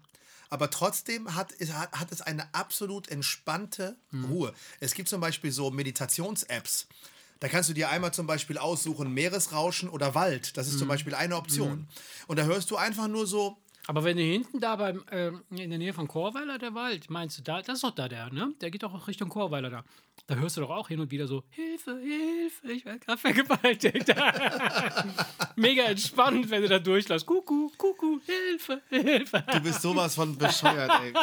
Aber trotzdem hat, es- hat, hat es eine absolut entspannte Mhm. Ruhe. Es gibt zum Beispiel so Meditations-Apps. Da kannst du dir einmal zum Beispiel aussuchen, Meeresrauschen oder Wald. Das ist Mhm. zum Beispiel eine Option. Und da hörst du einfach nur so Aber wenn du hinten da beim, ähm, in der Nähe von Chorweiler der Wald, meinst du, da, das ist doch da der, ne? Der geht doch auch Richtung Chorweiler da. Da hörst du doch auch hin und wieder so, Hilfe, Hilfe, ich werde gerade vergewaltigt. Mega entspannend, wenn du da durchlässt. Kuckuck, Kuckuck, Hilfe, Hilfe. Du bist sowas von bescheuert, ey.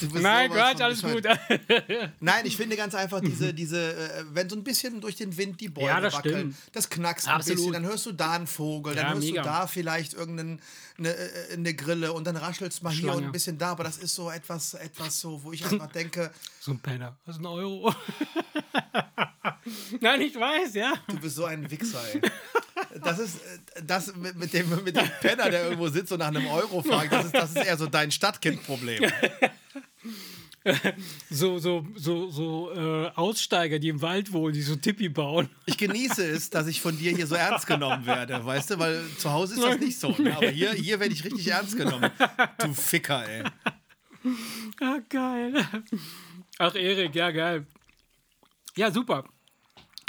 Du bist Nein, von alles bescheuert. gut. Nein, ich finde ganz einfach diese, diese äh, wenn so ein bisschen durch den Wind die Bäume Ja, das wackeln, stimmt. das knackst ein Absolut. bisschen, dann hörst du da einen Vogel, dann Ja, hörst mega. du da vielleicht irgendeine eine, äh, eine Grille und dann raschelst mal hier Schlange. und ein bisschen da, aber das ist so etwas, etwas so, wo ich einfach denke, So ein Penner. Das ist ein Euro. Nein, ich weiß, ja. du bist so ein Wichser, ey. Das ist das mit, mit, dem, mit dem Penner, der irgendwo sitzt und nach einem Euro fragt, das ist, das ist eher so dein Stadtkind-Problem. So, so, so, so äh, Aussteiger, die im Wald wohnen, die so Tippi bauen. Ich genieße es, dass ich von dir hier so ernst genommen werde, weißt du, weil zu Hause ist das nicht so. Ne? Aber hier, hier werde ich richtig ernst genommen. Du Ficker, ey. Ah, geil. Ach, Erik, ja, geil. Ja, super.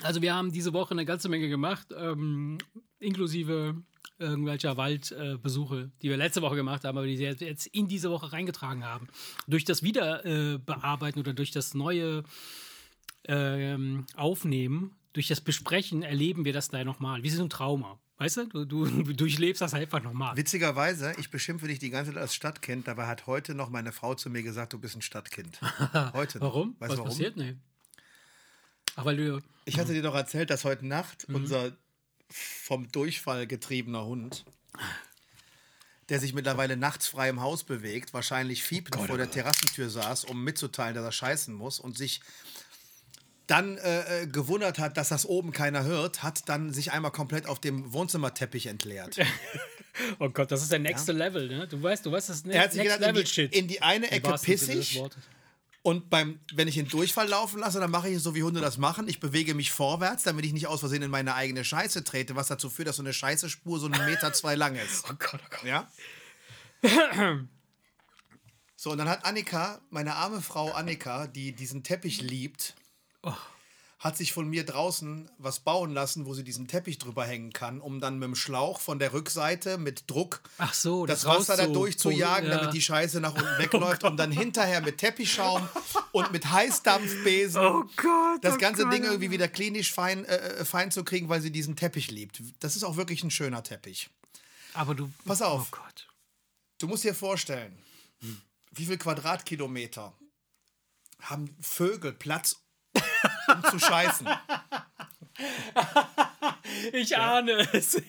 Also wir haben diese Woche eine ganze Menge gemacht, ähm, inklusive irgendwelcher Waldbesuche, die wir letzte Woche gemacht haben, aber die wir jetzt in diese Woche reingetragen haben. Durch das Wiederbearbeiten bearbeiten oder durch das neue ähm, Aufnehmen, durch das Besprechen erleben wir das da nochmal. Wie so ein Trauma. Weißt du, du, du durchlebst das einfach nochmal. Witzigerweise, ich beschimpfe dich die ganze Zeit als Stadtkind, dabei hat heute noch meine Frau zu mir gesagt, du bist ein Stadtkind. Heute noch. Warum? Weißt Was du warum? passiert? Nee. Ach, weil du. Ich hatte dir doch erzählt, dass heute Nacht Mhm. unser vom Durchfall getriebener Hund, der sich mittlerweile nachts frei im Haus bewegt, wahrscheinlich fiebend Oh vor der Terrassentür saß, um mitzuteilen, dass er scheißen muss und sich dann äh, äh, gewundert hat, dass das oben keiner hört, hat dann sich einmal komplett auf dem Wohnzimmerteppich entleert. Oh Gott, das ist der nächste Level, ne? Du weißt, du weißt, das ist Er hat sich Next gedacht, in Level die, Shit. in die eine Ecke wahrsten und beim, wenn ich den Durchfall laufen lasse, dann mache ich es so, wie Hunde das machen. Ich bewege mich vorwärts, damit ich nicht aus Versehen in meine eigene Scheiße trete, was dazu führt, dass so eine Scheißespur so einen Meter zwei lang ist. Oh Gott, oh Gott. Ja? So, und dann hat Annika, meine arme Frau Annika, die diesen Teppich liebt, Oh. Hat sich von mir draußen was bauen lassen, wo sie diesen Teppich drüber hängen kann, um dann mit dem Schlauch von der Rückseite mit Druck Ach so, das, das Wasser da rauszu- durchzujagen, ja. damit die Scheiße nach unten wegläuft, um dann hinterher mit Teppichschaum und mit Heißdampfbesen Oh Gott. das oh ganze Gott, Ding oh irgendwie wieder klinisch fein, äh, fein zu kriegen, weil sie diesen Teppich liebt. Das ist auch wirklich ein schöner Teppich. Aber du. Pass auf. Oh Gott. Du musst dir vorstellen, wie viel Quadratkilometer haben Vögel Platz, um zu scheißen. Ich ahne es.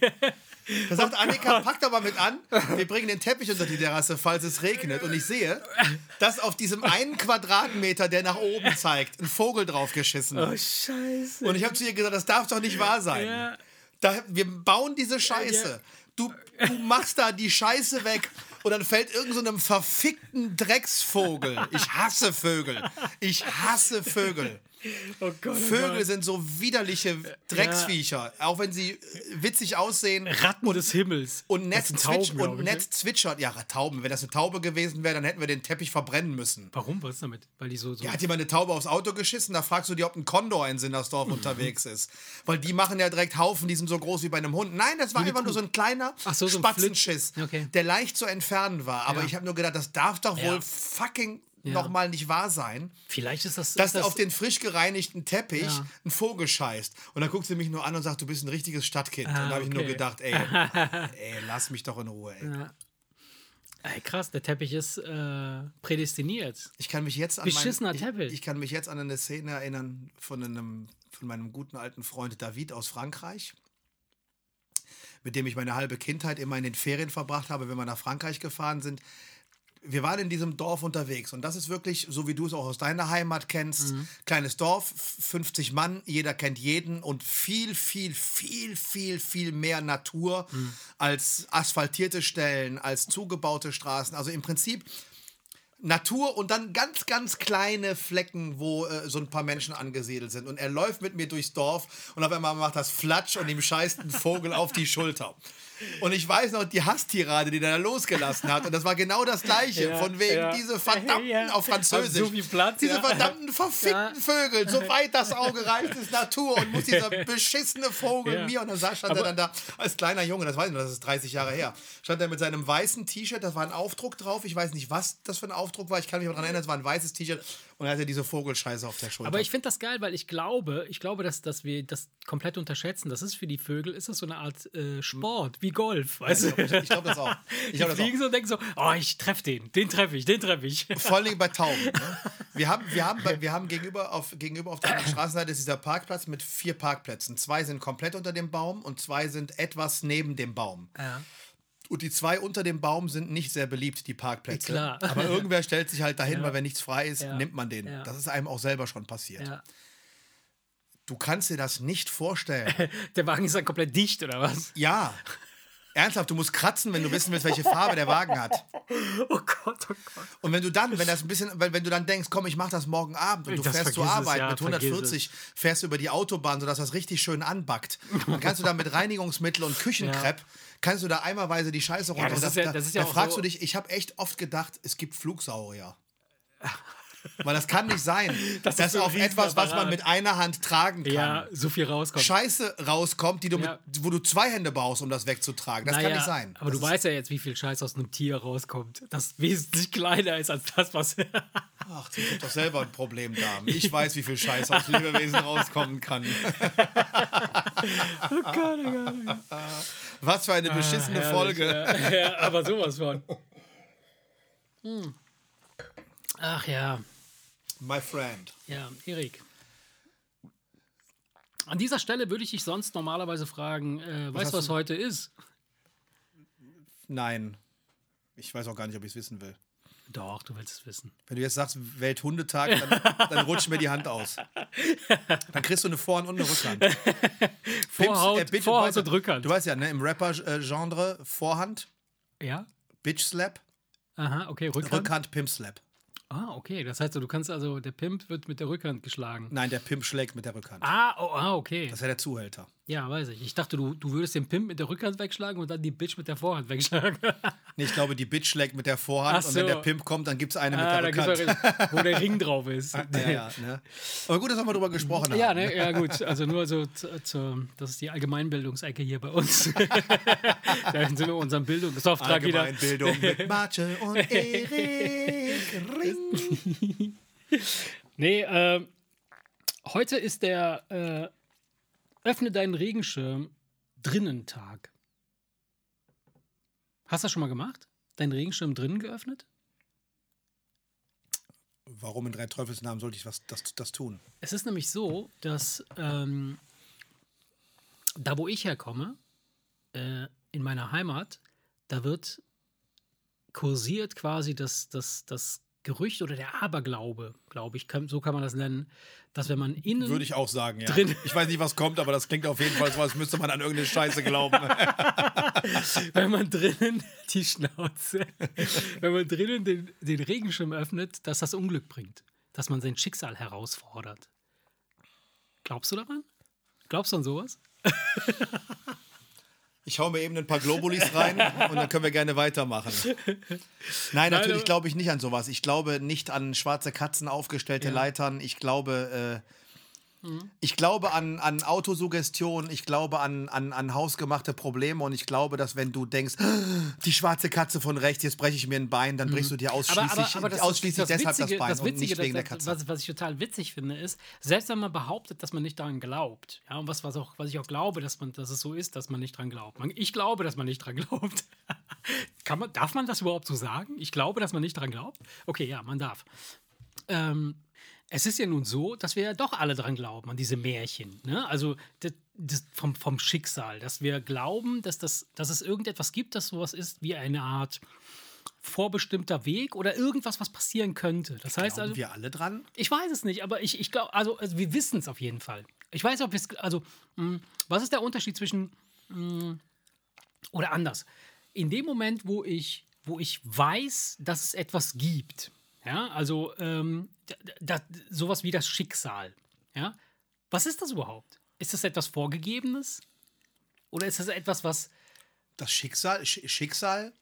Da sagt Annika, pack doch mal mit an, wir bringen den Teppich unter die Terrasse, falls es regnet. Und ich sehe, dass auf diesem einen Quadratmeter, der nach oben zeigt, ein Vogel drauf geschissen hat. Oh, Scheiße. Und ich habe zu ihr gesagt, das darf doch nicht wahr sein. Ja. Da, wir bauen diese Scheiße. Du, du machst da die Scheiße weg und dann fällt irgend so einem verfickten Drecksvogel. Ich hasse Vögel. Ich hasse Vögel. Oh Gott. oh Vögel Gott. sind so widerliche Drecksviecher. Auch wenn sie witzig aussehen Ratten des Himmels. und nett, Tauben, glaub und nett ne? zwitschert. Ja, Tauben. Wenn das eine Taube gewesen wäre, dann hätten wir den Teppich verbrennen müssen. Warum? Was ist damit? Weil die so. so Ja, hat jemand eine Taube aufs Auto geschissen? Da fragst du dir, ob ein Kondor in Sinnersdorf unterwegs ist. Weil die machen ja direkt Haufen, die sind so groß wie bei einem Hund. Nein, das war einfach nur so ein kleiner Ach so, so Spatzenschiss. Okay. der leicht zu entfernen war. Aber Ja. ich habe nur gedacht, das darf doch wohl Ja. fucking Ja. nochmal nicht wahr sein, Vielleicht ist das. dass ist das auf den frisch gereinigten Teppich Ja. ein Vogel scheißt. Und dann guckt sie mich nur an und sagt, du bist ein richtiges Stadtkind. und da habe ich nur Ah, okay. gedacht, ey, ey, lass mich doch in Ruhe. Ey. Ey, krass, der Teppich ist äh, prädestiniert. Ich kann mich jetzt an Beschissener mein, Teppich. ich, ich kann mich jetzt an eine Szene erinnern von einem von meinem guten alten Freund David aus Frankreich, mit dem ich meine halbe Kindheit immer in den Ferien verbracht habe, wenn wir nach Frankreich gefahren sind. Wir waren in diesem Dorf unterwegs und das ist wirklich, so wie du es auch aus deiner Heimat kennst, Mhm. kleines Dorf, 50 Mann, jeder kennt jeden und viel, viel, viel, viel, viel mehr Natur Mhm. als asphaltierte Stellen, als zugebaute Straßen. Also im Prinzip Natur und dann ganz, ganz kleine Flecken, wo äh, so ein paar Menschen angesiedelt sind. Und er läuft mit mir durchs Dorf und auf einmal macht das Flatsch und ihm scheißt ein Vogel auf die Schulter. Und ich weiß noch, die Hasstirade, die der da losgelassen hat. Und das war genau das Gleiche. Ja, von wegen ja. diese verdammten, Ja. auf Französisch. Haben so Platz, diese verdammten verfickten. Vögel. So weit das Auge reicht, ist Natur. Und muss dieser beschissene Vogel mir. Und dann stand Aber- er dann da als kleiner Junge, das weiß ich noch, das ist 30 Jahre her. Stand er mit seinem weißen T-Shirt, da war ein Aufdruck drauf. Ich weiß nicht, was das für ein Aufdruck war. Ich kann mich daran erinnern, es war ein weißes T-Shirt. Und er hatte diese Vogelscheiße auf der Schulter. Aber ich finde das geil, weil ich glaube, ich glaube, dass, dass wir das komplett unterschätzen. Das ist für die Vögel, ist das so eine Art äh, Sport, wie Golf. Weißt ich du? glaube glaub das auch. Ich Die glaub auch. fliegen so und denken so, oh, ich treffe den, den treffe ich, den treffe ich. Vor allem bei Tauben. Ne? Wir haben, wir haben, wir haben gegenüber, auf, gegenüber auf der Straßenseite ist dieser Parkplatz mit vier Parkplätzen. Zwei sind komplett unter dem Baum und zwei sind etwas neben dem Baum. Ja. Und die zwei unter dem Baum sind nicht sehr beliebt, die Parkplätze. Klar. Aber irgendwer stellt sich halt dahin, Ja. weil wenn nichts frei ist, Ja. nimmt man den. Ja. Das ist einem auch selber schon passiert. Du kannst dir das nicht vorstellen. Der Wagen ist dann komplett dicht, oder was? ja. Ernsthaft, du musst kratzen, wenn du wissen willst, welche Farbe der Wagen hat. Oh Gott, oh Gott. Und wenn du dann, wenn das ein bisschen, wenn, wenn du dann denkst, komm, ich mach das morgen Abend und du Das fährst zur es, Arbeit ja, mit vergiss 140, fährst du über die Autobahn, sodass das richtig schön anbackt, dann kannst du da mit Reinigungsmittel und Küchenkrepp, kannst du da einmalweise die Scheiße runter. das Und ist ja- das ist ja da auch fragst so- du dich, ich habe echt oft gedacht, es gibt Flugsaurier. Weil das kann nicht sein, Das dass auf etwas, was man mit einer Hand tragen kann, Ja, so viel rauskommt. Scheiße rauskommt, die du Ja. mit, wo du zwei Hände brauchst, um das wegzutragen. Das kann Naja, nicht sein. Aber das du weißt ja jetzt, wie viel Scheiß aus einem Tier rauskommt. Das wesentlich kleiner ist als das, was. Ach, du hast doch selber ein Problem da. Ich weiß, wie viel Scheiß aus Lebewesen rauskommen kann. oh Gott, oh Gott, oh Gott. Was für eine beschissene Herrlich, Folge. Ja, ja, aber sowas von. Hm. Ach ja, My friend. ja, Erik. An dieser Stelle würde ich dich sonst normalerweise fragen, äh, weißt du, was heute ist? Nein. Ich weiß auch gar nicht, ob ich es wissen will. Doch, du willst es wissen. Wenn du jetzt sagst Welthundetag, dann, dann rutscht mir die Hand aus. Dann kriegst du eine Vorhand und eine Rückhand. Vorhaut, Pimps, äh, Vorhaut und Rückhand. Du weißt ja, ne, im Rapper-Genre Vorhand, ja? Bitch Slap, Aha, okay, Rückhand. Rückhand, Pimp Slap. Ah, okay. Das heißt, du kannst also, der Pimp wird mit der Rückhand geschlagen. Nein, der Pimp schlägt mit der Rückhand. Ah, oh, ah, okay. Das ist ja der Zuhälter. Ja, weiß ich. Ich dachte, du, du würdest den Pimp mit der Rückhand wegschlagen und dann die Bitch mit der Vorhand wegschlagen. Nee, ich glaube, die Bitch schlägt mit der Vorhand Ach und wenn so. der Pimp kommt, dann gibt es eine mit ah, der da gibt's Rückhand. wo der Ring drauf ist. Ja, ja, ne? Aber gut, dass wir mal drüber gesprochen haben. Ja, ne? ja, gut. Also nur so, zu, zu, das ist die Allgemeinbildungsecke hier bei uns. da sind wir mit unserem Bildungsauftrag wieder. Allgemeinbildung mit Marce und Erik. Ring. Nee, äh, heute ist der äh, Öffne deinen Regenschirm drinnen Tag. Hast du das schon mal gemacht? Deinen Regenschirm drinnen geöffnet? Warum in drei Teufelsnamen sollte ich was, das, das tun? Es ist nämlich so, dass ähm, da, wo ich herkomme, äh, in meiner Heimat, da wird kursiert quasi das, das, das Gerücht oder der Aberglaube, glaube ich, so kann man das nennen, dass wenn man innen. Würde ich auch sagen, ja. Drin. Ich weiß nicht, was kommt, aber das klingt auf jeden Fall so, als müsste man an irgendeine Scheiße glauben. wenn man drinnen die Schnauze, wenn man drinnen den, den Regenschirm öffnet, dass das Unglück bringt, dass man sein Schicksal herausfordert. Glaubst du daran? Glaubst du an sowas? Ich hau mir eben ein paar Globulis rein und dann können wir gerne weitermachen. Nein, natürlich glaube ich nicht an sowas. Ich glaube nicht an schwarze Katzen, aufgestellte Ja. Leitern. Ich glaube, äh, Mhm. ich glaube an, an Autosuggestion. Ich glaube an, an, an hausgemachte Probleme. Und ich glaube, dass wenn du denkst, die schwarze Katze von rechts, jetzt breche ich mir ein Bein, dann brichst du dir ausschließlich, ausschließlich deshalb das Bein das und Witzige, nicht wegen der das, Katze. Was, was ich total witzig finde, ist, selbst wenn man behauptet, dass man nicht daran glaubt, ja, und was, was, auch, was ich auch glaube, dass, man, dass es so ist, dass man nicht dran glaubt. Ich glaube, dass man nicht dran glaubt. Kann man, darf man das überhaupt so sagen? Ich glaube, dass man nicht dran glaubt? Okay, ja, man darf. Ähm, es ist ja nun so, dass wir ja doch alle dran glauben, an diese Märchen. Ne? Also das, das vom, vom Schicksal, dass wir glauben, dass, das, dass es irgendetwas gibt, das sowas ist wie eine Art vorbestimmter Weg oder irgendwas, was passieren könnte. Das heißt Glauben also, wir alle dran? ich weiß es nicht, aber ich, ich glaube, also, also wir wissen es auf jeden Fall. Ich weiß, ob wir es, also, mh, was ist der Unterschied zwischen, mh, oder anders, in dem Moment, wo ich, wo ich weiß, dass es etwas gibt, ja, also ähm, da, da, sowas wie das Schicksal, ja, was ist das überhaupt? Ist das etwas Vorgegebenes? Oder ist das etwas, was, das Schicksal, Sch Schicksal,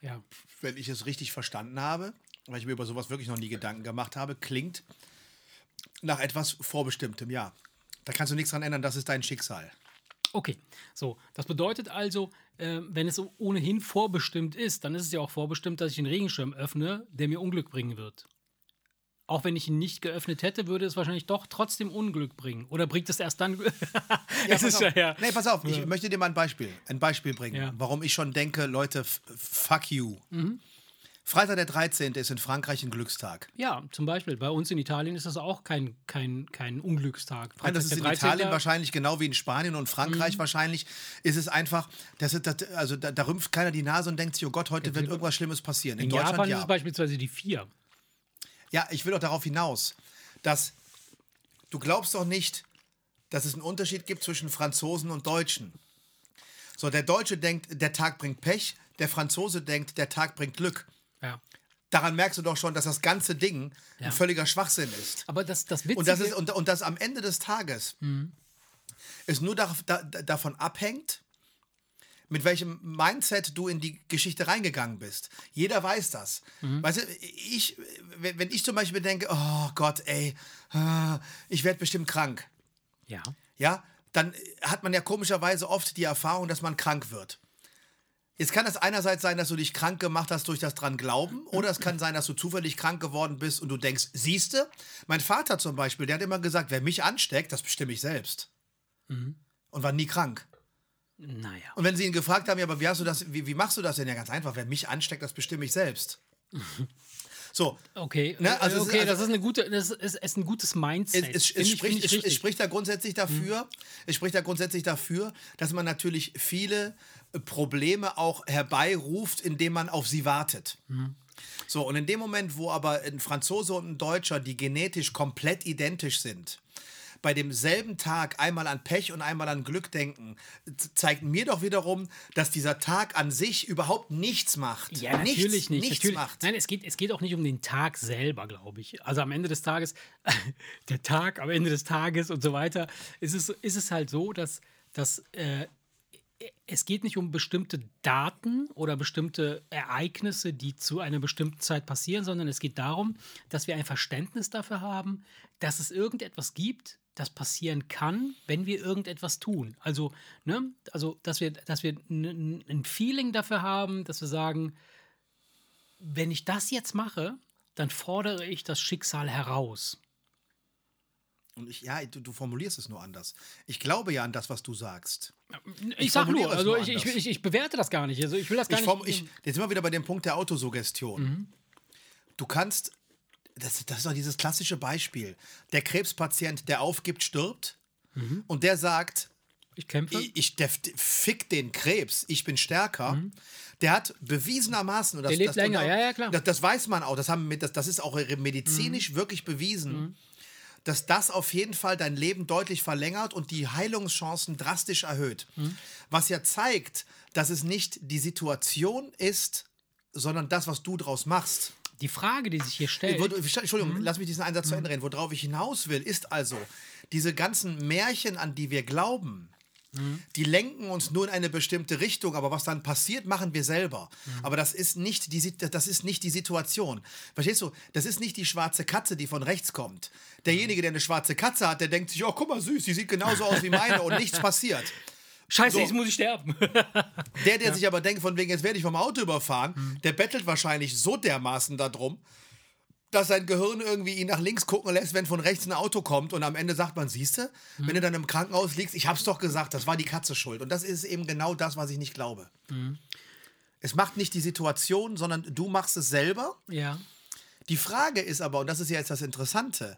Ja. wenn ich es richtig verstanden habe, weil ich mir über sowas wirklich noch nie Gedanken gemacht habe, klingt nach etwas Vorbestimmtem, ja. Da kannst du nichts dran ändern, das ist dein Schicksal. Okay, so, das bedeutet also, äh, wenn es ohnehin vorbestimmt ist, dann ist es ja auch vorbestimmt, dass ich den Regenschirm öffne, der mir Unglück bringen wird. Auch wenn ich ihn nicht geöffnet hätte, würde es wahrscheinlich doch trotzdem Unglück bringen. Oder bringt es erst dann. es pass ja, ja. Nee, pass auf, ich möchte dir mal ein Beispiel, ein Beispiel bringen, Ja. Mhm. warum ich schon denke, Leute, fuck you. Freitag der 13. ist in Frankreich ein Glückstag. Ja, zum Beispiel. Bei uns in Italien ist das auch kein, kein, kein Unglückstag. Nein, das ist Freitag in der 13. Italien wahrscheinlich genau wie in Spanien und Mhm. Frankreich wahrscheinlich. Ist es einfach, das ist, das, also da, da rümpft keiner die Nase und denkt sich, oh Gott, heute wird irgendwas Schlimmes passieren. In, In Deutschland Japan ist ja. es beispielsweise die vier. Ja, ich will doch darauf hinaus, dass du glaubst doch nicht, dass es einen Unterschied gibt zwischen Franzosen und Deutschen. So, der Deutsche denkt, der Tag bringt Pech, der Franzose denkt, der Tag bringt Glück. Ja. Daran merkst du doch schon, dass das ganze Ding Ja. ein völliger Schwachsinn ist. Aber das, das Witzige Und das, ist, und, und das am Ende des Tages es nur da, da, davon abhängt, mit welchem Mindset du in die Geschichte reingegangen bist. Jeder weiß das. Weißt du, ich, wenn ich zum Beispiel denke, oh Gott, ey, ah, ich werde bestimmt krank, ja. ja, dann hat man ja komischerweise oft die Erfahrung, dass man krank wird. Jetzt kann es einerseits sein, dass du dich krank gemacht hast durch das dran glauben, oder es kann sein, dass du zufällig krank geworden bist und du denkst, siehste, mein Vater zum Beispiel, der hat immer gesagt, wer mich ansteckt, das bestimme ich selbst. Und war nie krank. Naja. Und wenn sie ihn gefragt haben, ja, aber wie hast du das, wie, wie machst du das denn? Ja, ganz einfach, wer mich ansteckt, das bestimme ich selbst. So, Okay, Ne, also also es ist- okay also- das ist eine gute, das ist, ist ein gutes Mindset. es, es, es, ich- spricht, finde ich es, spricht da grundsätzlich dafür, es spricht da grundsätzlich dafür, dass man natürlich viele äh, Probleme auch herbeiruft, indem man auf sie wartet. So, und in dem Moment, wo aber ein Franzose und ein Deutscher, die genetisch komplett identisch sind, bei demselben Tag einmal an Pech und einmal an Glück denken, zeigt mir doch wiederum, dass dieser Tag an sich überhaupt nichts macht. Ja, natürlich nichts, nicht. Nichts natürlich. macht. Nein, es geht, es geht auch nicht um den Tag selber, glaube ich. Also am Ende des Tages, der Tag am Ende des Tages und so weiter, ist es, ist es halt so, dass, dass äh, es geht nicht um bestimmte Daten oder bestimmte Ereignisse, die zu einer bestimmten Zeit passieren, sondern es geht darum, dass wir ein Verständnis dafür haben, dass es irgendetwas gibt, das passieren kann, wenn wir irgendetwas tun. Also, ne, also dass wir, dass wir ein Feeling dafür haben, dass wir sagen, wenn ich das jetzt mache, dann fordere ich das Schicksal heraus. Und ich, ja, du, du formulierst es nur anders. Ich glaube ja an das, was du sagst. Ich, sag formuliere nur, also nur ich, ich, ich, ich bewerte das gar nicht. Also ich will das gar Ich nicht. ich, jetzt sind wir wieder bei dem Punkt der Autosuggestion. Mhm. Du kannst, das, das ist doch dieses klassische Beispiel. Der Krebspatient, der aufgibt, stirbt Mhm. und der sagt, ich kämpfe. ich, ich der, fick den Krebs, ich bin stärker. Der hat bewiesenermaßen, und das, Mhm. Der lebt das, länger, und- ja, ja, klar. Mhm. Das, das weiß man auch, das, haben, das, das ist auch medizinisch wirklich bewiesen, dass das auf jeden Fall dein Leben deutlich verlängert und die Heilungschancen drastisch erhöht. Mhm. Was ja zeigt, dass es nicht die Situation ist, sondern das, was du draus machst. Die Frage, die sich hier stellt. Wo, Entschuldigung, Mhm. lass mich diesen Einsatz zu Ende reden. Worauf ich hinaus will, ist also, diese ganzen Märchen, an die wir glauben, Mhm. die lenken uns nur in eine bestimmte Richtung, aber was dann passiert, machen wir selber. Mhm. Aber das ist, nicht die, das ist nicht die Situation. Verstehst du? Das ist nicht die schwarze Katze, die von rechts kommt. Derjenige, der eine schwarze Katze hat, der denkt sich, oh, guck mal süß, die sieht genauso aus wie meine und nichts passiert. Scheiße, So. jetzt muss ich sterben. Der, der sich aber denkt, von wegen, jetzt werde ich vom Auto überfahren, der bettelt wahrscheinlich so dermaßen darum, dass sein Gehirn irgendwie ihn nach links gucken lässt, wenn von rechts ein Auto kommt und am Ende sagt man, siehste, wenn du dann im Krankenhaus liegst, ich hab's doch gesagt, das war die Katze schuld. Und das ist eben genau das, was ich nicht glaube. Es macht nicht die Situation, sondern du machst es selber. ja. Die Frage ist aber, und das ist ja jetzt das Interessante,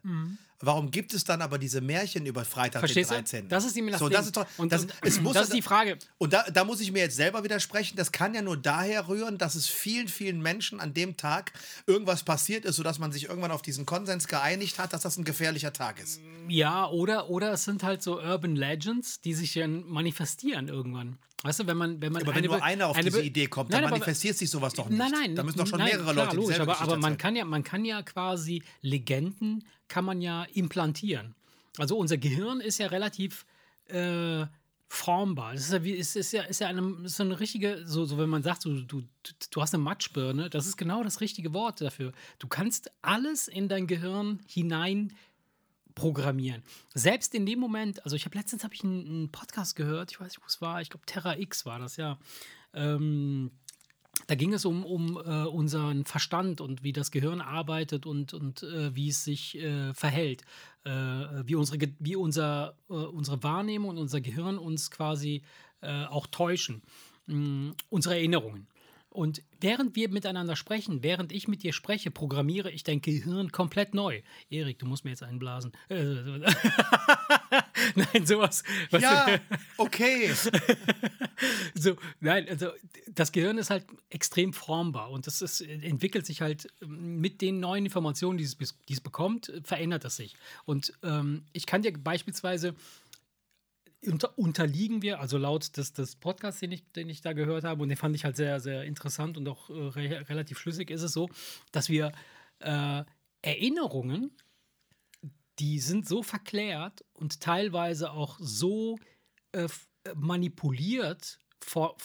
warum gibt es dann aber diese Märchen über Freitag Verstehst den du? 13.? Das ist eben das so, das ist doch, Und- das, und- es muss das ist die Frage. Und da, da muss ich mir jetzt selber widersprechen, das kann ja nur daher rühren, dass es vielen, vielen Menschen an dem Tag irgendwas passiert ist, sodass man sich irgendwann auf diesen Konsens geeinigt hat, dass das ein gefährlicher Tag ist. Ja, oder, oder es sind halt so Urban Legends, die sich dann manifestieren irgendwann. Weißt du, wenn man, wenn man Aber wenn nur einer auf eine diese Idee kommt, Nein, dann aber- manifestiert sich sowas doch nicht. Nein, nein. Da müssen doch schon nein, mehrere klar, Leute logisch, aber, aber man erzählen. kann ja, man kann ja quasi Legenden kann man ja implantieren. Also unser Gehirn ist ja relativ äh, formbar. Das ist ja, wie, es ist ja, ist ja eine, ist so eine richtige, so, so wenn man sagt, so, du, du hast eine Matschbirne, das ist genau das richtige Wort dafür. Du kannst alles in dein Gehirn hinein programmieren. Selbst in dem Moment, also ich habe letztens habe ich einen, einen, Podcast gehört, ich weiß nicht, wo es war, ich glaube Terra X war das, ja. Ähm, da ging es um, um äh, unseren Verstand und wie das Gehirn arbeitet und, und äh, wie es sich äh, verhält. Äh, wie unsere, wie unser, äh, unsere Wahrnehmung und unser Gehirn uns quasi äh, auch täuschen. Mh, unsere Erinnerungen. Und während wir miteinander sprechen, während ich mit dir spreche, programmiere ich dein Gehirn komplett neu. Erik, du musst mir jetzt einblasen. Nein, sowas. ja, okay. so, nein, also das Gehirn ist halt extrem formbar und das ist, entwickelt sich halt mit den neuen Informationen, die es, die es bekommt, verändert es sich. Und ähm, ich kann dir beispielsweise unter, unterliegen wir, also laut des, des Podcasts, den ich, den ich da gehört habe, und den fand ich halt sehr, sehr interessant und auch äh, re relativ schlüssig, ist es so, dass wir äh, Erinnerungen, die sind so verklärt und teilweise auch so äh, manipuliert vor,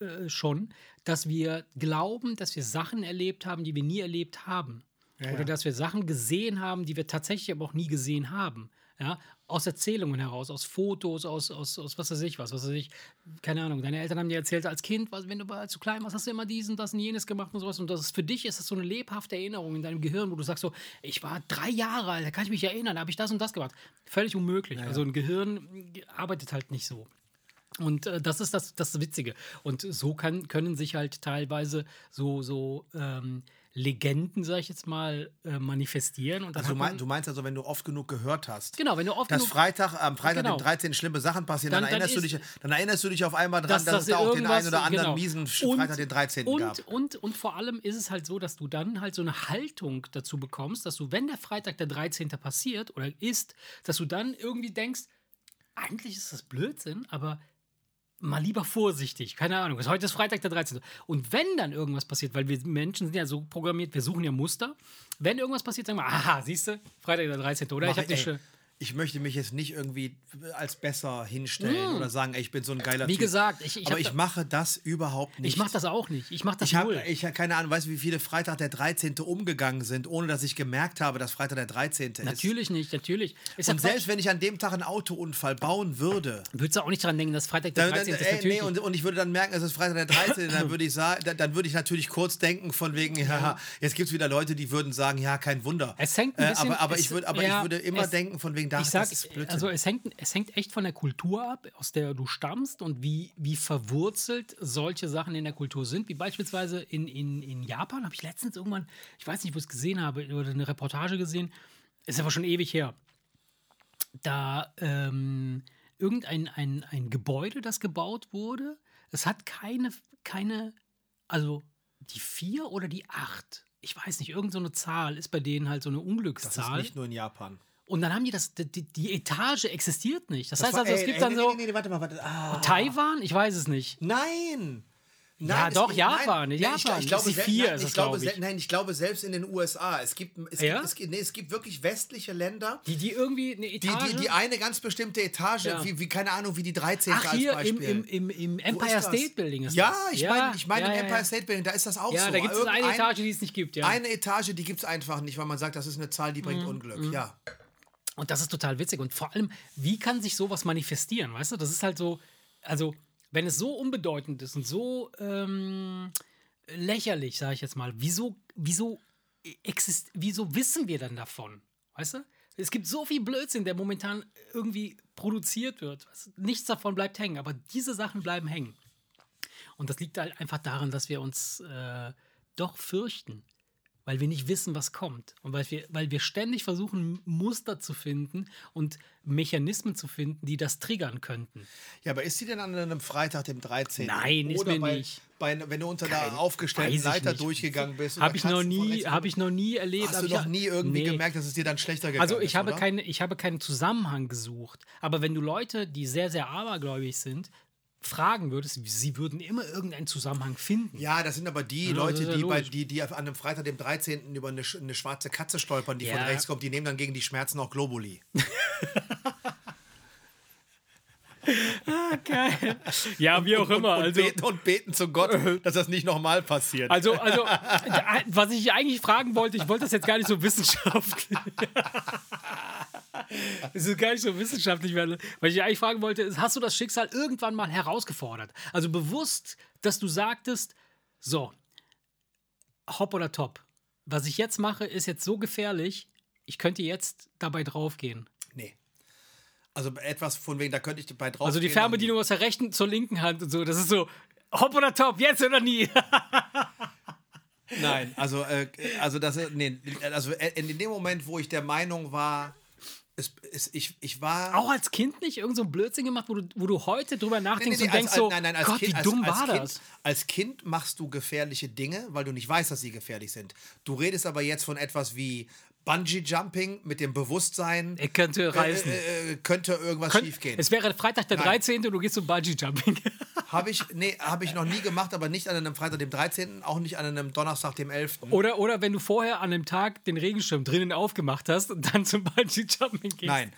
äh, schon, dass wir glauben, dass wir Sachen erlebt haben, die wir nie erlebt haben. Ja, Oder ja. dass wir Sachen gesehen haben, die wir tatsächlich aber auch nie gesehen haben. Ja, aus Erzählungen heraus, aus Fotos, aus, aus, aus was weiß ich was, was weiß ich, keine Ahnung, deine Eltern haben dir erzählt als Kind, was, wenn du als du klein warst, hast du immer diesen, das und jenes gemacht und sowas und das ist, für dich ist das so eine lebhafte Erinnerung in deinem Gehirn, wo du sagst so, ich war drei Jahre alt, da kann ich mich erinnern, da habe ich das und das gemacht. Völlig unmöglich. Ja, ja. Also ein Gehirn arbeitet halt nicht so. Und äh, das ist das, das Witzige. Und so kann, können sich halt teilweise so, so ähm, Legenden, sag ich jetzt mal, äh, manifestieren. Und also du, mein, du, meinst also, wenn du oft genug gehört hast, genau, wenn du oft dass genug, Freitag, am Freitag, genau. dem 13. schlimme Sachen passieren, dann, dann, erinnerst dann, du dich, dann erinnerst du dich auf einmal dran, dass, dass, dass es da auch den einen oder anderen genau. miesen Freitag, den 13. Und, gab. Und, und vor allem ist es halt so, dass du dann halt so eine Haltung dazu bekommst, dass du, wenn der Freitag der 13. passiert oder ist, dass du dann irgendwie denkst, eigentlich ist das Blödsinn, aber mal lieber vorsichtig. Keine Ahnung. Heute ist Freitag der 13. Und wenn dann irgendwas passiert, weil wir Menschen sind ja so programmiert, wir suchen ja Muster. Wenn irgendwas passiert, sagen wir, aha, siehst du, Freitag der 13. Oder? Mach, ich habe dich ich möchte mich jetzt nicht irgendwie als besser hinstellen mm. oder sagen, ey, ich bin so ein geiler Wie Typ. gesagt, ich, ich aber ich mache das überhaupt nicht. Ich mache das auch nicht. Ich mache das ich hab, null. Ich habe keine Ahnung, weißt du, wie viele Freitag der 13. umgegangen sind, ohne dass ich gemerkt habe, dass Freitag der 13. ist. Natürlich nicht, natürlich. Ist und selbst wenn ich an dem Tag einen Autounfall bauen würde, würdest du auch nicht daran denken, dass Freitag der 13. Dann, ist. nee, und, und, ich würde dann merken, es ist Freitag der 13. dann würde ich sagen, dann, dann würde ich natürlich kurz denken von wegen, ja, jetzt gibt es wieder Leute, die würden sagen, ja, kein Wunder. Es hängt ein bisschen, äh, aber aber, ich, würd, aber ja, ich würde immer denken von wegen, das, sag, das ist blöd. Also es hängt, es hängt echt von der Kultur ab, aus der du stammst und wie, wie verwurzelt solche Sachen in der Kultur sind. Wie beispielsweise in, in, in Japan habe ich letztens irgendwann, ich weiß nicht, wo ich es gesehen habe, oder eine Reportage gesehen, ist aber schon ewig her. Da ähm, irgendein ein, ein Gebäude, das gebaut wurde, es hat keine, keine, also die vier oder die acht ich weiß nicht, irgendeine so Zahl ist bei denen halt so eine Unglückszahl. Das ist nicht nur in Japan. Und dann haben die das, die, die Etage existiert nicht. Das, das heißt war, also, es ey, gibt ey, dann nee, so. Nee, nee, warte mal, warte. Ah. Taiwan? Ich weiß es nicht. Nein! Nein, ja, doch, Japan. Nein, Japan. Ich, ich glaube, vier nein, ich glaube, ich. nein, ich glaube, selbst in den USA. Es gibt, es, ja? gibt, es, nee, es gibt wirklich westliche Länder. Die, die irgendwie eine Etage. Die, die, die eine ganz bestimmte Etage, ja. wie, wie, keine Ahnung, wie die 13. Ach, hier als Beispiel. Im, im, im Empire State Building ist Ja, das. ich meine, ich mein, im Empire State Building, da ist das auch ja, so. Ja, da gibt es eine Etage, die es nicht gibt. Ja. Eine Etage, die gibt es einfach nicht, weil man sagt, das ist eine Zahl, die bringt mhm. Unglück. Mhm. Ja. Und das ist total witzig. Und vor allem, wie kann sich sowas manifestieren? Weißt du, das ist halt so, also, wenn es so unbedeutend ist und so ähm, lächerlich, sage ich jetzt mal, wieso, wieso, exist wieso wissen wir dann davon? Weißt du? Es gibt so viel Blödsinn, der momentan irgendwie produziert wird. Nichts davon bleibt hängen, aber diese Sachen bleiben hängen. Und das liegt halt einfach daran, dass wir uns äh, doch fürchten weil wir nicht wissen, was kommt. Und weil wir, weil wir ständig versuchen, Muster zu finden und Mechanismen zu finden, die das triggern könnten. Ja, aber ist sie denn an einem Freitag, dem 13.? Nein, ist mir bei, nicht. Bei, wenn du unter Kein, der aufgestellten Leiter nicht. durchgegangen bist. Habe ich, noch nie, hab ich noch nie erlebt. Hast du noch nie irgendwie nee. gemerkt, dass es dir dann schlechter gegangen also ich ist, habe keine, Ich habe keinen Zusammenhang gesucht. Aber wenn du Leute, die sehr, sehr abergläubig sind, fragen würdest, sie würden immer irgendeinen Zusammenhang finden. Ja, das sind aber die ja, Leute, ja die, bei, die, die an einem Freitag, dem 13. über eine, eine schwarze Katze stolpern, die ja. von rechts kommt, die nehmen dann gegen die Schmerzen auch Globuli. ah, geil. Ja, wie auch und, immer. Und, also, beten, und beten zu Gott, dass das nicht nochmal passiert. also, also, was ich eigentlich fragen wollte, ich wollte das jetzt gar nicht so wissenschaftlich. Es ist gar nicht so wissenschaftlich werden. Was ich eigentlich fragen wollte, ist, hast du das Schicksal irgendwann mal herausgefordert? Also bewusst, dass du sagtest, so, hopp oder top. Was ich jetzt mache, ist jetzt so gefährlich, ich könnte jetzt dabei draufgehen. Nee. Also etwas von wegen, da könnte ich bei drauf. Also die Fernbedienung aus der rechten zur linken Hand und so, das ist so, hopp oder top, jetzt oder nie. Nein, also, äh, also, das, nee, also äh, in dem Moment, wo ich der Meinung war, es, es, ich, ich war. Auch als Kind nicht irgend so ein Blödsinn gemacht, wo du, wo du heute drüber Nee, nachdenkst nee, nee, und denkst so, nein, nein, als Gott, kind, wie dumm als, war als kind, das? Als Kind machst du gefährliche Dinge, weil du nicht weißt, dass sie gefährlich sind. Du redest aber jetzt von etwas wie Bungee-Jumping mit dem Bewusstsein, Er könnte reißen. äh, äh, könnte irgendwas Könnt- schiefgehen. Es wäre Freitag der Nein. 13. und du gehst zum Bungee-Jumping. Habe ich, nee, habe ich noch nie gemacht, aber nicht an einem Freitag, dem 13., auch nicht an einem Donnerstag, dem 11. Oder, oder wenn du vorher an dem Tag den Regenschirm drinnen aufgemacht hast und dann zum Bungee-Jumping gehst. Nein.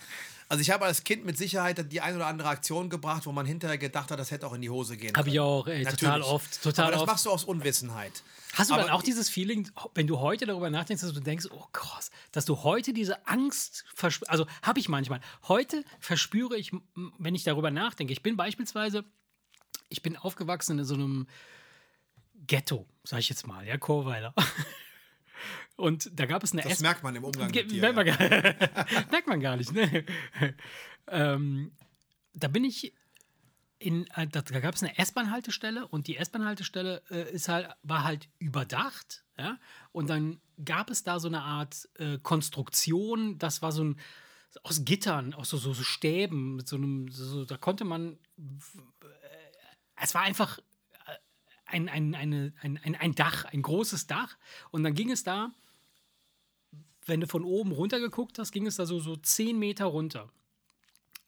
Also ich habe als Kind mit Sicherheit die ein oder andere Aktion gebracht, wo man hinterher gedacht hat, das hätte auch in die Hose gehen Hab können. ich auch, ey, total Natürlich. oft, total Aber das oft. machst du aus Unwissenheit. Hast du aber dann auch dieses Feeling, wenn du heute darüber nachdenkst, dass du denkst, oh krass, dass du heute diese Angst verspürst? Also habe ich manchmal. Heute verspüre ich, wenn ich darüber nachdenke, ich bin beispielsweise, ich bin aufgewachsen in so einem Ghetto, sag ich jetzt mal, ja, Chorweiler. Und da gab es eine Das S- merkt man im Umgang mit dir. merkt, man ja. gar, merkt man gar nicht, ne? ähm, da bin ich in, äh, da, da gab es eine S-Bahn-Haltestelle und die S-Bahn-Haltestelle äh, ist halt, war halt überdacht. Ja? Und dann gab es da so eine Art äh, Konstruktion, das war so ein aus Gittern, aus so, so, so Stäben, mit so einem, so, da konnte man. äh, Es war einfach ein, ein, eine, ein, ein, ein Dach, ein großes Dach. Und dann ging es da, wenn du von oben runter geguckt hast, ging es da so, so 10 Meter runter.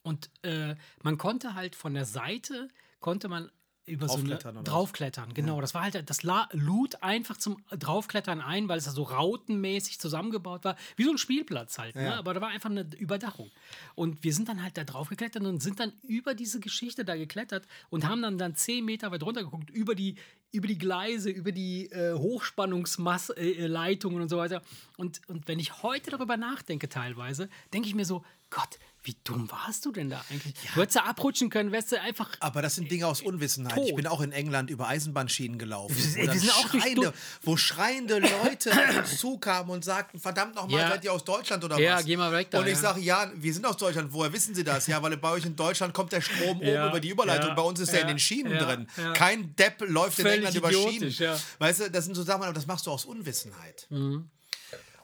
Und äh, man konnte halt von der Seite, konnte man über so eine Draufklettern, genau. Das war halt, das la- lud einfach zum Draufklettern ein, weil es da so rautenmäßig zusammengebaut war, wie so ein Spielplatz halt. Ne? Ja. Aber da war einfach eine Überdachung. Und wir sind dann halt da drauf geklettert und sind dann über diese Geschichte da geklettert und haben dann, dann zehn Meter weit runter geguckt, über die, über die Gleise, über die äh, Hochspannungsleitungen und so weiter. Und, und wenn ich heute darüber nachdenke, teilweise, denke ich mir so, Gott, wie dumm warst du denn da eigentlich? Du hättest da abrutschen können, wärst du einfach. Aber das sind Dinge aus Unwissenheit. Ich Tot. bin auch in England über Eisenbahnschienen gelaufen. Wir- wo, dann sind auch schreiende, wo schreiende Leute auf uns zukamen und sagten, verdammt nochmal, Ja. seid ihr aus Deutschland oder Ja, was? geh mal weg da, Und ich ja. sage, ja, wir sind aus Deutschland. Woher wissen Sie das? Ja, weil bei euch in Deutschland kommt der Strom Ja, oben über die Überleitung. ja, bei uns ist er in ja, den Schienen ja, drin. ja. Kein Depp läuft in Völlig England über Schienen. ja. Weißt du, das sind so Sachen, aber das machst du aus Unwissenheit.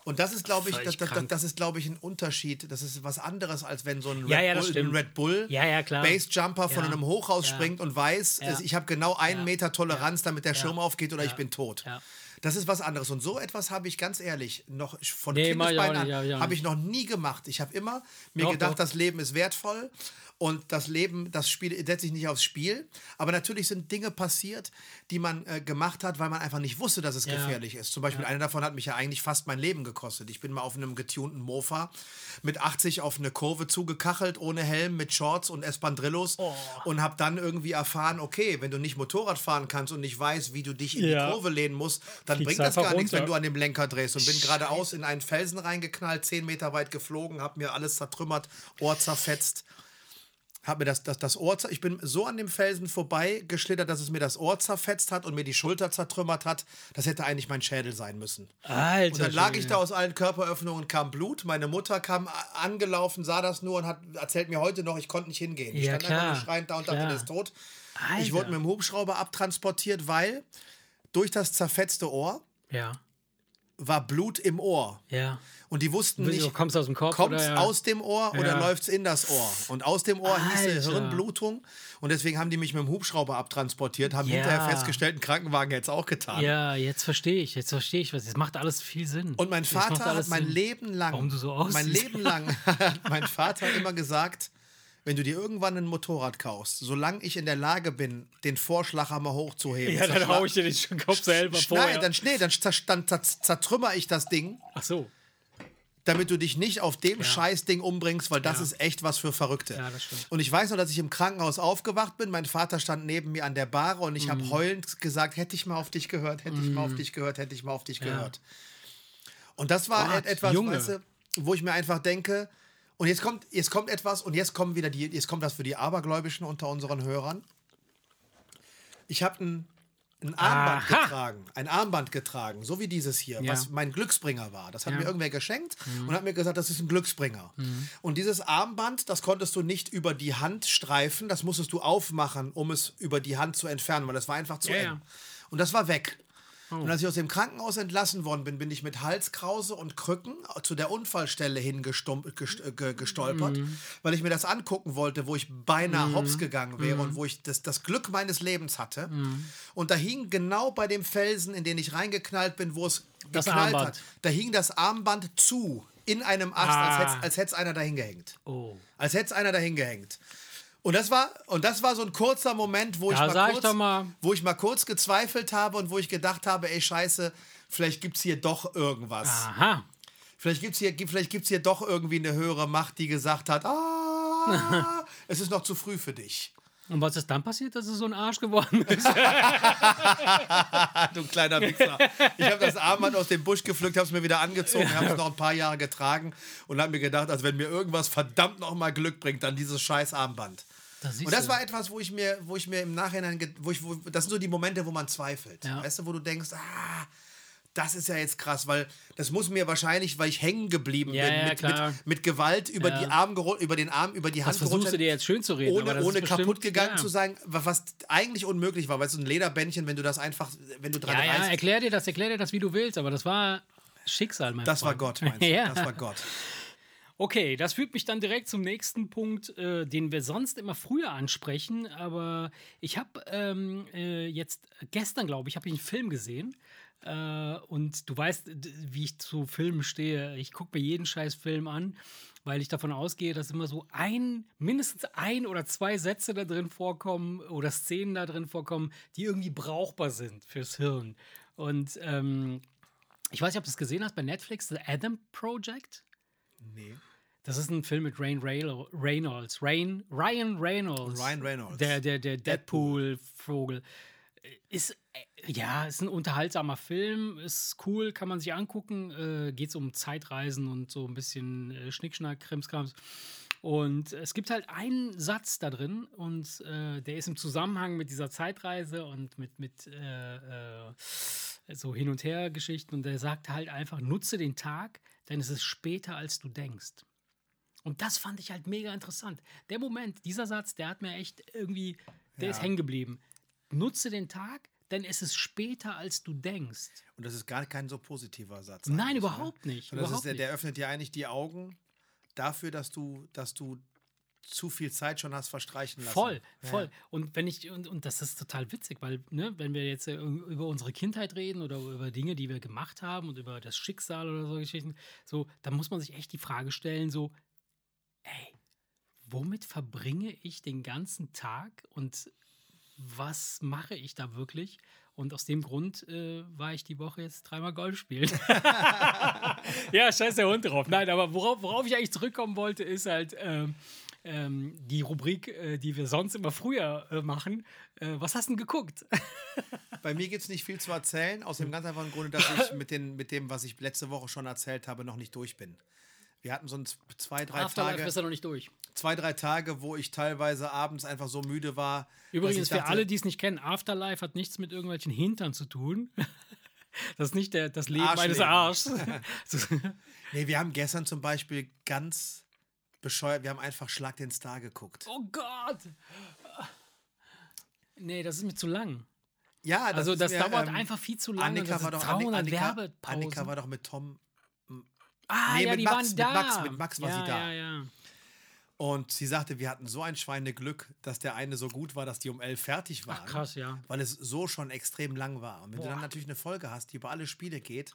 Und das ist, glaube ich, das, das, das ist, glaube ich, ein Unterschied. Das ist was anderes, als wenn so ein Red, Ja, ja, Bull, ein. Red Bull Ja, ja, klar. Basejumper von Ja. einem Hochhaus Ja. springt und weiß, ich habe genau einen Ja. Meter Toleranz, damit der Ja. Schirm aufgeht oder ich bin tot. Ja. Das ist was anderes. Und so etwas habe ich ganz ehrlich noch von Nee, Kindesbeinen nicht, an ja, ja, habe ich noch nie gemacht. Ich habe immer mir Doch, gedacht, doch. das Leben ist wertvoll und das Leben, das Spiel setze ich nicht aufs Spiel. Aber natürlich sind Dinge passiert, die man äh, gemacht hat, weil man einfach nicht wusste, dass es Ja. gefährlich ist. Zum Beispiel eine davon hat mich ja eigentlich fast mein Leben gekostet. Ich bin mal auf einem getunten Mofa mit 80 auf eine Kurve zugekachelt, ohne Helm, mit Shorts und Espandrillos Oh. und habe dann irgendwie erfahren, okay, wenn du nicht Motorrad fahren kannst und nicht weißt, wie du dich in Ja. die Kurve lehnen musst, dann Fliegst bringt das gar nichts, wenn runter. du an dem Lenker drehst. Und bin geradeaus in einen Felsen reingeknallt, 10 Meter weit geflogen, habe mir alles zertrümmert, Ohr zerfetzt. Hab mir das, das, das Ohr, ich bin so an dem Felsen vorbei geschlittert, dass es mir das Ohr zerfetzt hat und mir die Schulter zertrümmert hat. Das hätte eigentlich mein Schädel sein müssen. Alter. Und dann lag ich da aus allen Körperöffnungen, kam Blut. Meine Mutter kam angelaufen, sah das nur und hat erzählt mir heute noch, ich konnte nicht hingehen. Ich Ja, stand einfach klar. nur schreiend da und dachte, Klar. der ist tot. Alter. Ich wurde mit dem Hubschrauber abtransportiert, weil durch das zerfetzte Ohr Ja, war Blut im Ohr. ja. Und die wussten nicht, kommt's aus dem Kopf kommt's oder ja? aus dem Ohr oder Ja. läuft's in das Ohr? Und aus dem Ohr hieß Alter. es Hirnblutung. Und deswegen haben die mich mit dem Hubschrauber abtransportiert, haben Ja. hinterher festgestellt, ein Krankenwagen hätte es auch getan. Ja, jetzt verstehe ich, jetzt verstehe ich was. Das macht alles viel Sinn. Und mein Vater hat mein Sinn. Leben lang, Warum du so mein. Leben lang, hat mein Vater immer gesagt, wenn du dir irgendwann ein Motorrad kaufst, solange ich in der Lage bin, den Vorschlaghammer hochzuheben, Ja, dann hau ich dir den Kopf selber vorher. Nein, dann, nee, dann dann zer, zertrümmer ich das Ding Ach so. damit du dich nicht auf dem Scheißding umbringst, weil das Ja. ist echt was für Verrückte. Ja, das stimmt. Und ich weiß noch, dass ich im Krankenhaus aufgewacht bin. Mein Vater stand neben mir an der Bar und ich Mhm. habe heulend gesagt, hätte ich mal auf dich gehört, hätte ich mal auf dich gehört, hätte ich mal auf dich gehört. Und das war Gott, et etwas, Junge. weißt du, wo ich mir einfach denke, und jetzt kommt, jetzt kommt etwas und jetzt kommen wieder die, jetzt kommt was für die Abergläubischen unter unseren Hörern. Ich habe ein, ein Armband Aha. getragen, ein Armband getragen, so wie dieses hier, Ja. was mein Glücksbringer war. Das hat Ja. mir irgendwer geschenkt und hat mir gesagt, das ist ein Glücksbringer. Und dieses Armband, das konntest du nicht über die Hand streifen, das musstest du aufmachen, um es über die Hand zu entfernen, weil das war einfach zu Ja, eng. Und das war weg. Und als ich aus dem Krankenhaus entlassen worden bin, bin ich mit Halskrause und Krücken zu der Unfallstelle hingestolpert, gestolpert, weil ich mir das angucken wollte, wo ich beinahe hops gegangen wäre und wo ich das, das Glück meines Lebens hatte. Und da hing genau bei dem Felsen, in den ich reingeknallt bin, wo es Das geknallt Armband. hat, da hing das Armband zu in einem Ast, als Ah. hätte als hätte es einer dahin gehängt. Oh. Als hätte es einer dahin gehängt. Und das war, und das war so ein kurzer Moment, wo ich, Da mal ich kurz, doch mal. wo ich mal kurz gezweifelt habe und wo ich gedacht habe, ey Scheiße, vielleicht gibt es hier doch irgendwas. Aha. Vielleicht gibt es hier, vielleicht gibt's hier doch irgendwie eine höhere Macht, die gesagt hat, ah, es ist noch zu früh für dich. Und was ist dann passiert, dass es so ein Arsch geworden ist? Du kleiner Wichser. Ich habe das Armband aus dem Busch gepflückt, habe es mir wieder angezogen, habe es noch ein paar Jahre getragen und habe mir gedacht, also wenn mir irgendwas verdammt noch mal Glück bringt, dann dieses scheiß Armband. Da siehst Und das du. war etwas, wo ich mir, wo ich mir im Nachhinein, wo ich, wo, das sind so die Momente, wo man zweifelt. Ja. Weißt du, wo du denkst, ah, das ist ja jetzt krass, weil das muss mir wahrscheinlich, weil ich hängen geblieben Ja, bin, ja, mit, mit, mit Gewalt über Ja. die Arm über den Arm, über die Hand das versuchst du dir jetzt schön zu reden. ohne, das ohne ist bestimmt- kaputt gegangen ja. zu sein, wa- was eigentlich unmöglich war, weil so ein Lederbändchen, wenn du das einfach, wenn du dran Ja, ja, reißt, erklär dir das, erklär dir das, wie du willst, aber das war Schicksal, mein das war Freund. Gott, meinst du? ja. Das war Gott. Okay, das führt mich dann direkt zum nächsten Punkt, äh, den wir sonst immer früher ansprechen. Aber ich habe ähm, äh, jetzt gestern, glaube ich, habe ich einen Film gesehen. Äh, und du weißt, wie ich zu Filmen stehe. Ich gucke mir jeden scheiß Film an, weil ich davon ausgehe, dass immer so ein, mindestens ein oder zwei Sätze da drin vorkommen oder Szenen da drin vorkommen, die irgendwie brauchbar sind fürs Hirn. Und ähm, ich weiß nicht, ob du es gesehen hast bei Netflix, The Adam Project. Nee. Das ist ein Film mit Rain Reynolds. Rain, Ryan Reynolds. Ryan Reynolds. Der, der, der Deadpool-Vogel. Ist, äh, ja, ist ein unterhaltsamer Film, ist cool, kann man sich angucken. Äh, Geht um Zeitreisen und so ein bisschen äh, Schnickschnack, Krimskrams. Und es gibt halt einen Satz da drin und äh, der ist im Zusammenhang mit dieser Zeitreise und mit, mit äh, äh, so Hin- und Her-Geschichten. Und der sagt halt einfach, nutze den Tag, denn es ist später, als du denkst. Und das fand ich halt mega interessant. Der Moment, dieser Satz, der hat mir echt irgendwie, der ist hängen geblieben. Nutze den Tag, denn es ist später, als du denkst. Und das ist gar kein so positiver Satz. Nein, eigentlich, überhaupt nicht. Und das Überhaupt ist der, der öffnet dir eigentlich die Augen dafür, dass du, dass du zu viel Zeit schon hast verstreichen lassen. Voll, Ja. voll. Und wenn ich, und, und das ist total witzig, weil, ne, wenn wir jetzt äh, über unsere Kindheit reden oder über Dinge, die wir gemacht haben und über das Schicksal oder so Geschichten, so, dann muss man sich echt die Frage stellen, so, ey, womit verbringe ich den ganzen Tag und was mache ich da wirklich? Und aus dem Grund äh, war ich die Woche jetzt dreimal Golf spielen. ja, scheiß der Hund drauf. Nein, aber worauf, worauf ich eigentlich zurückkommen wollte, ist halt ähm, ähm, die Rubrik, äh, die wir sonst immer früher äh, machen. Äh, was hast du denn geguckt? Bei mir gibt es nicht viel zu erzählen, aus dem ganz einfachen Grunde, dass ich mit, den, mit dem, was ich letzte Woche schon erzählt habe, noch nicht durch bin. Wir hatten so ein zwei, drei Afterlife Tage, bist du noch nicht durch. zwei, drei Tage, wo ich teilweise abends einfach so müde war. Übrigens, ich für dachte, alle, die es nicht kennen, Afterlife hat nichts mit irgendwelchen Hintern zu tun. Das ist nicht der, das Leben eines Arschleben. Arschs. Nee, wir haben gestern zum Beispiel ganz bescheuert, wir haben einfach Schlag den Star geguckt. oh Gott! Nee, das ist mir zu lang. Ja, das Also, ist das mir, dauert ähm, einfach viel zu lange. Annika war doch Anni- 300 Annika. Annika war doch mit Tom ah, Nee, ja, mit Max, mit. Max- mit Max war ja, sie da. Ja, und sie sagte, wir hatten so ein Schweineglück, dass der eine so gut war, dass die um elf fertig waren. Ach, krass, ja. Weil es so schon extrem lang war. Und wenn du Boah. dann natürlich eine Folge hast, die über alle Spiele geht,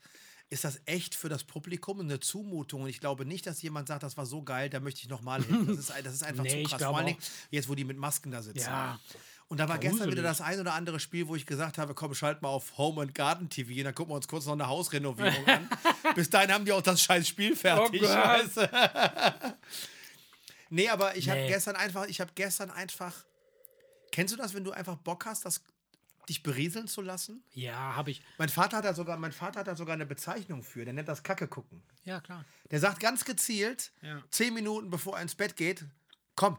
ist das echt für das Publikum eine Zumutung. Und ich glaube nicht, dass jemand sagt, das war so geil, da möchte ich nochmal hin. Das ist, das ist einfach Nee, zu krass. Vor auch. jetzt, wo die mit Masken da sitzen. Ja. Und da war gestern wieder Gruselig. das ein oder andere Spiel, wo ich gesagt habe, komm, schalt mal auf Home and Garden TV und dann gucken wir uns kurz noch eine Hausrenovierung an. Bis dahin haben die auch das scheiß Spiel fertig. Oh weißt du? nee, aber ich habe Nee. gestern einfach, ich habe gestern einfach. Kennst du das, wenn du einfach Bock hast, das, dich berieseln zu lassen? Ja, habe ich. Mein Vater hat da sogar, mein Vater hat da sogar eine Bezeichnung für. Der nennt das Kacke gucken. Ja, klar. Der sagt ganz gezielt, Ja. zehn Minuten bevor er ins Bett geht, komm,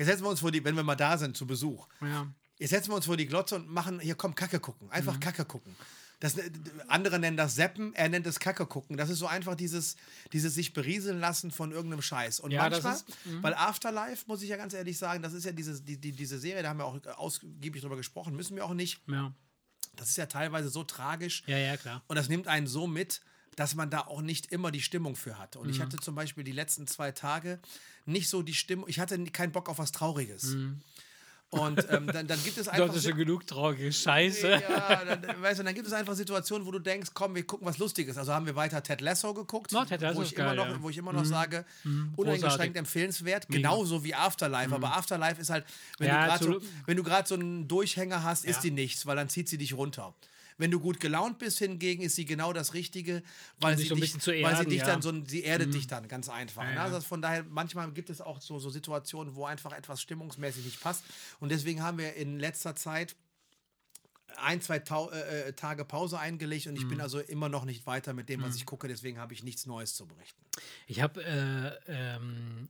jetzt setzen wir uns vor die, wenn wir mal da sind zu Besuch, Ja. jetzt setzen wir uns vor die Glotze und machen, hier komm, Kacke gucken. Einfach Mhm. Kacke gucken. Das, andere nennen das Seppen, er nennt es Kacke gucken. Das ist so einfach dieses, dieses sich berieseln lassen von irgendeinem Scheiß. Und Ja, manchmal, ist- mhm. weil Afterlife, muss ich ja ganz ehrlich sagen, das ist ja diese, die, die, diese Serie, da haben wir auch ausgiebig drüber gesprochen, müssen wir auch nicht. Ja. Das ist ja teilweise so tragisch. Ja, ja, klar. Und das nimmt einen so mit, dass man da auch nicht immer die Stimmung für hat. Und Mhm. ich hatte zum Beispiel die letzten zwei Tage nicht so die Stimmung, ich hatte keinen Bock auf was Trauriges. Und ähm, dann, dann gibt es Du einfach. hattest schon genug traurige Scheiße. ja, dann, weißt du, dann gibt es einfach Situationen, wo du denkst, komm, wir gucken was Lustiges. Also haben wir weiter Ted Lasso geguckt, No, Ted Lasso wo, ist ich immer geil, noch, ja. Mhm. wo ich immer noch sage, uneingeschränkt Großartig. empfehlenswert, genauso wie Afterlife. Aber Afterlife ist halt, wenn Ja, du gerade so, du so einen Durchhänger hast, ist Ja. die nichts, weil dann zieht sie dich runter. Wenn du gut gelaunt bist hingegen, ist sie genau das Richtige, weil, sie, dich, zu weil sie erden, dich ja. dann so, sie erdet dich dann ganz einfach. ne? ja. Also von daher, manchmal gibt es auch so, so Situationen, wo einfach etwas stimmungsmäßig nicht passt. Und deswegen haben wir in letzter Zeit ein, zwei Tau äh, äh, Tage Pause eingelegt und ich Mhm. bin also immer noch nicht weiter mit dem, was ich gucke. Deswegen habe ich nichts Neues zu berichten. Ich habe äh, ähm,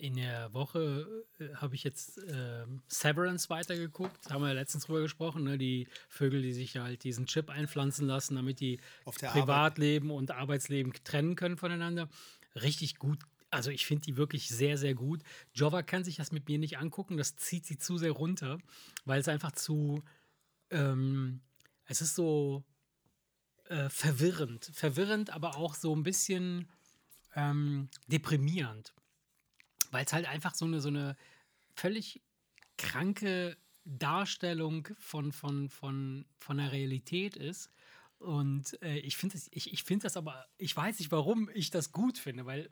in der Woche äh, habe ich jetzt ähm, Severance weitergeguckt. Haben wir ja letztens drüber gesprochen, ne? Die Vögel, die sich halt diesen Chip einpflanzen lassen, damit die Privatleben und Arbeitsleben trennen können voneinander. Richtig gut. Also ich finde die wirklich sehr, sehr gut. Jova kann sich das mit mir nicht angucken. Das zieht sie zu sehr runter, weil es einfach zu ähm, es ist so äh, verwirrend. Verwirrend, aber auch so ein bisschen ähm, deprimierend. Weil es halt einfach so eine, so eine völlig kranke Darstellung von, von, von, von der Realität ist. Und äh, ich finde das, ich, ich find das aber, ich weiß nicht, warum ich das gut finde, weil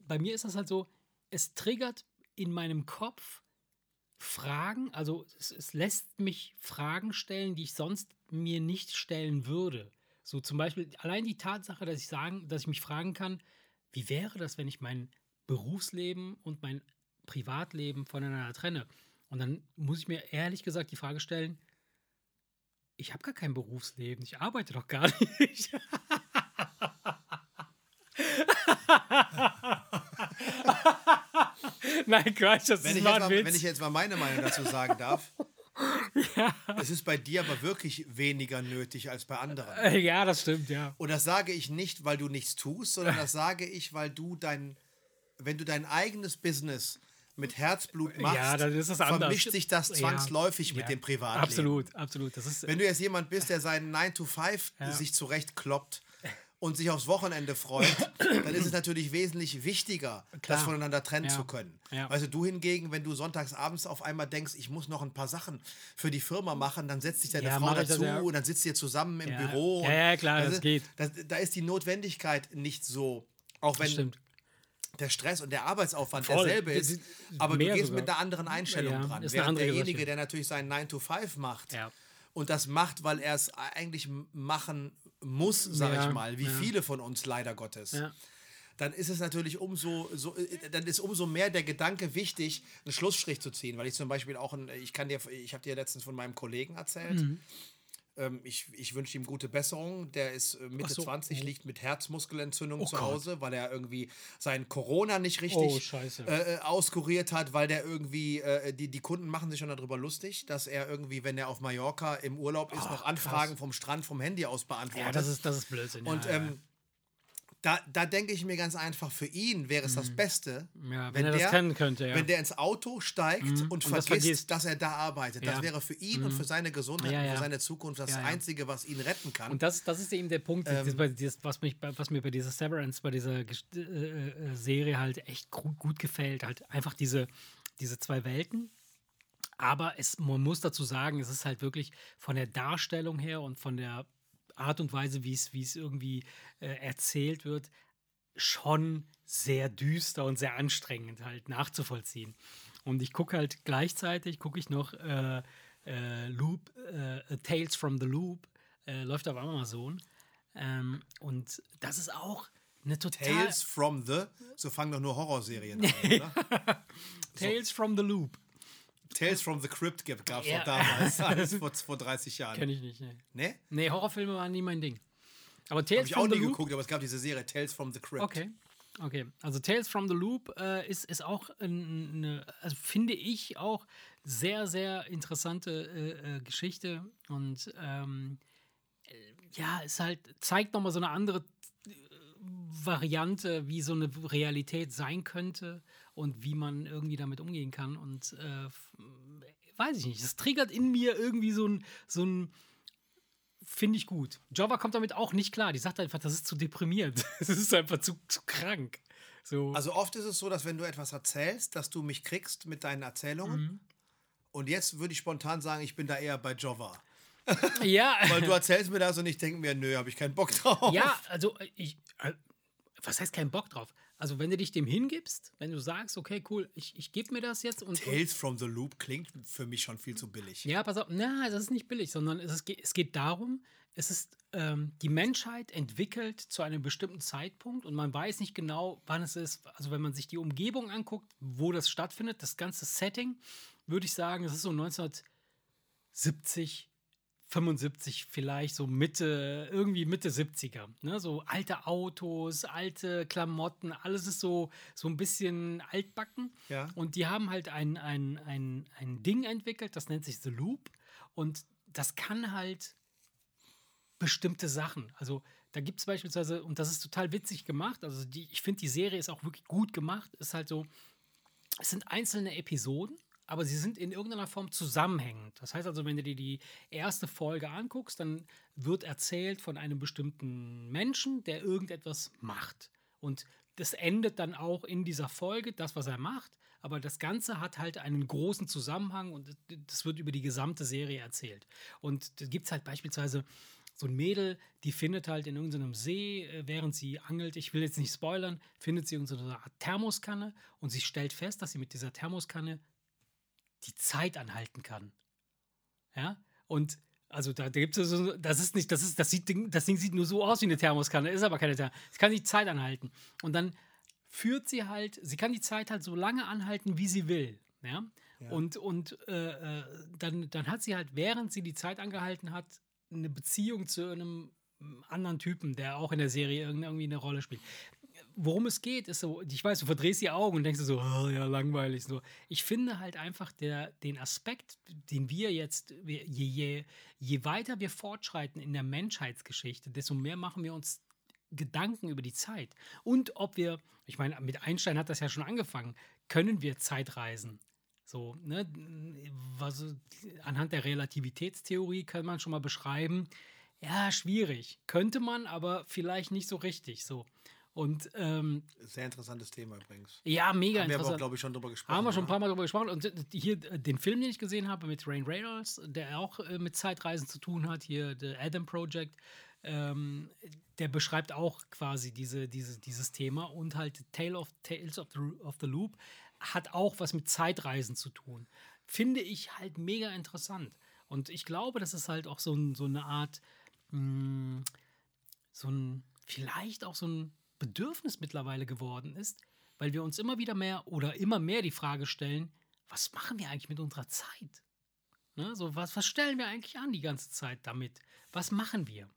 bei mir ist das halt so, es triggert in meinem Kopf Fragen, also es, es lässt mich Fragen stellen, die ich sonst mir nicht stellen würde. So zum Beispiel allein die Tatsache, dass ich sagen, dass ich mich fragen kann, wie wäre das, wenn ich mein Berufsleben und mein Privatleben voneinander trenne? Und dann muss ich mir ehrlich gesagt die Frage stellen, ich habe gar kein Berufsleben, ich arbeite doch gar nicht. Nein, Quatsch, das Wenn ist ein Witz. wenn ich jetzt mal meine Meinung dazu sagen darf, es ist bei dir aber wirklich weniger nötig als bei anderen. Äh, ja, das stimmt, ja. Und das sage ich nicht, weil du nichts tust, sondern das sage ich, weil du dein, wenn du dein eigenes Business mit Herzblut machst, Ja, dann ist das anders. vermischt sich das Ja. zwangsläufig mit Ja, dem Privatleben. Absolut, absolut. Das ist, Wenn du jetzt jemand bist, der seinen 9 to 5 Ja. sich zurechtkloppt und sich aufs Wochenende freut, dann ist es natürlich wesentlich wichtiger, Klar. das voneinander trennen Ja. zu können. Ja. Also du hingegen, wenn du sonntags abends auf einmal denkst, ich muss noch ein paar Sachen für die Firma machen, dann setzt sich deine Ja, Frau das dazu ja. und dann sitzt ihr zusammen im Ja. Büro. Ja, ja, klar, das ist- geht. Das, da ist die Notwendigkeit nicht so, auch wenn stimmt. Der Stress und der Arbeitsaufwand Voll. derselbe ist, aber du mehr gehst sogar. mit einer anderen Einstellung Ja, dran. ist Während derjenige, der natürlich seinen 9 to 5 macht Ja. und das macht, weil er es eigentlich machen muss, sag Ja, ich mal, wie viele von uns leider Gottes. Dann ist es natürlich umso, so, äh, dann ist umso mehr der Gedanke wichtig, einen Schlussstrich zu ziehen, weil ich zum Beispiel auch, ein, ich kann dir, ich habe dir letztens von meinem Kollegen erzählt. Mhm. Ähm, ich, ich wünsche ihm gute Besserung. Der ist äh, Mitte so. 20, liegt mit Herzmuskelentzündung Oh zu Gott. Hause, weil er irgendwie sein Corona nicht Oh, richtig scheiße. äh, äh, auskuriert hat, weil der irgendwie, äh, die, die Kunden machen sich schon darüber lustig, dass er irgendwie, wenn er auf Mallorca im Urlaub ist, noch Anfragen vom Strand vom Handy aus beantwortet. ja, das ist, das ist Blödsinn. Und ja. ähm, da, da denke ich mir ganz einfach, für ihn wäre es das Beste, Mhm. Ja, wenn er das kennen könnte, ja. Mhm. wenn der ins Auto steigt und, und das vergisst, vergisst. dass er da arbeitet. Ja. Mhm. Das wäre für ihn und für seine Gesundheit und für seine Zukunft das. Einzige, was ihn retten kann. Und das, das ist eben der Punkt, Ähm. das, was, mich, was mir bei dieser Severance, bei dieser äh, äh, Serie halt echt gut, gut gefällt. Halt einfach diese, diese zwei Welten. Aber es, man muss dazu sagen, es ist halt wirklich von der Darstellung her und von der Art und Weise, wie es, wie es irgendwie äh, erzählt wird, schon sehr düster und sehr anstrengend halt nachzuvollziehen. Und ich gucke halt gleichzeitig, gucke ich noch äh, äh, Loop, äh, Tales from the Loop, äh, läuft auf Amazon. Ähm, und das ist auch eine total. Tales from the, so fangen doch nur Horrorserien an, oder? Tales from the Loop. Tales from the Crypt gab es Ja. damals, alles vor, vor 30 Jahren. Kenn ich nicht, ne. Ne? Nee, Horrorfilme waren nie mein Ding. Aber Tales Habe ich from auch the nie Loop. geguckt, aber es gab diese Serie Tales from the Crypt. Okay. Okay, also Tales from the Loop äh, ist, ist auch eine, also finde ich auch sehr, sehr interessante äh, äh, Geschichte und ähm, äh, ja, es halt zeigt nochmal so eine andere äh, Variante, wie so eine Realität sein könnte und wie man irgendwie damit umgehen kann und äh, weiß ich nicht, es triggert in mir irgendwie so ein, so ein Finde ich gut. Java kommt damit auch nicht klar. Die sagt einfach, das ist zu deprimierend. Es ist einfach zu, zu krank. So. Also oft ist es so, dass wenn du etwas erzählst, dass du mich kriegst mit deinen Erzählungen. Mhm. Und jetzt würde ich spontan sagen, ich bin da eher bei Jova. ja, Weil du erzählst mir das und ich denke mir, nö, habe ich keinen Bock drauf. ja, also äh, ich, äh, was heißt kein Bock drauf? Also wenn du dich dem hingibst, wenn du sagst, okay, cool, ich, ich gebe mir das jetzt und, und Tales from the Loop klingt für mich schon viel zu billig. ja, pass auf, na, das ist nicht billig, sondern es, ist, es geht darum, es ist, ähm, die Menschheit entwickelt zu einem bestimmten Zeitpunkt und man weiß nicht genau, wann es ist. Also wenn man sich die Umgebung anguckt, wo das stattfindet, das ganze Setting, würde ich sagen, es ist so 1970, 75 vielleicht, so Mitte, irgendwie Mitte 70er. Ne? So alte Autos, alte Klamotten, alles ist so, so ein bisschen altbacken. Ja. Und die haben halt ein, ein, ein, ein Ding entwickelt, das nennt sich The Loop. Und das kann halt bestimmte Sachen. Also da gibt es beispielsweise, und das ist total witzig gemacht, also die, ich finde, die Serie ist auch wirklich gut gemacht, ist halt so, es sind einzelne Episoden, aber sie sind in irgendeiner Form zusammenhängend. Das heißt also, wenn du dir die erste Folge anguckst, dann wird erzählt von einem bestimmten Menschen, der irgendetwas macht. Und das endet dann auch in dieser Folge, das, was er macht. Aber das Ganze hat halt einen großen Zusammenhang und das wird über die gesamte Serie erzählt. Und da gibt es halt beispielsweise so ein Mädel, die findet halt in irgendeinem See, äh, während sie angelt, ich will jetzt nicht spoilern, findet sie irgendeine Art Thermoskanne und sie stellt fest, dass sie mit dieser Thermoskanne die Zeit anhalten kann. Ja? Und also da, gibt es so, das ist nicht, das ist, das sieht, Ding- das Ding sieht nur so aus wie eine Thermoskanne, ist aber keine Thermoskanne. Sie kann die Zeit anhalten. Und dann führt sie halt, sie kann die Zeit halt so lange anhalten, wie sie will. Ja? Und, und äh, äh, dann, dann hat sie halt, während sie die Zeit angehalten hat, eine Beziehung zu einem anderen Typen, der auch in der Serie irgend- irgendwie eine Rolle spielt. Worum es geht, ist so, ich weiß, du verdrehst die Augen und denkst so, oh, ja, langweilig. So. Ich finde halt einfach der, den Aspekt, den wir jetzt, je, je, je weiter wir fortschreiten in der Menschheitsgeschichte, desto mehr machen wir uns Gedanken über die Zeit. Und ob wir, ich meine, mit Einstein hat das ja schon angefangen, können wir Zeitreisen? So, ne, was, anhand der Relativitätstheorie kann man schon mal beschreiben, ja, schwierig. Könnte man, aber vielleicht nicht so richtig. So. Und ähm, Sehr interessantes Thema übrigens. ja, mega Haben wir aber, interessant. glaube ich, schon drüber gesprochen. Haben wir schon ein paar Mal darüber gesprochen. Und hier äh, den Film, den ich gesehen habe mit Rain Reynolds, der auch äh, mit Zeitreisen zu tun hat, hier The Adam Project, ähm, der beschreibt auch quasi diese, diese, dieses Thema und halt Tale of, Tales of the, of the Loop hat auch was mit Zeitreisen zu tun. Finde ich halt mega interessant. Und ich glaube, das ist halt auch so, so eine Art, mh, so ein, vielleicht auch so ein Bedürfnis mittlerweile geworden ist, weil wir uns immer wieder mehr oder immer mehr die Frage stellen, was machen wir eigentlich mit unserer Zeit? Ne? So, was, was stellen wir eigentlich an die ganze Zeit damit? Was machen wir?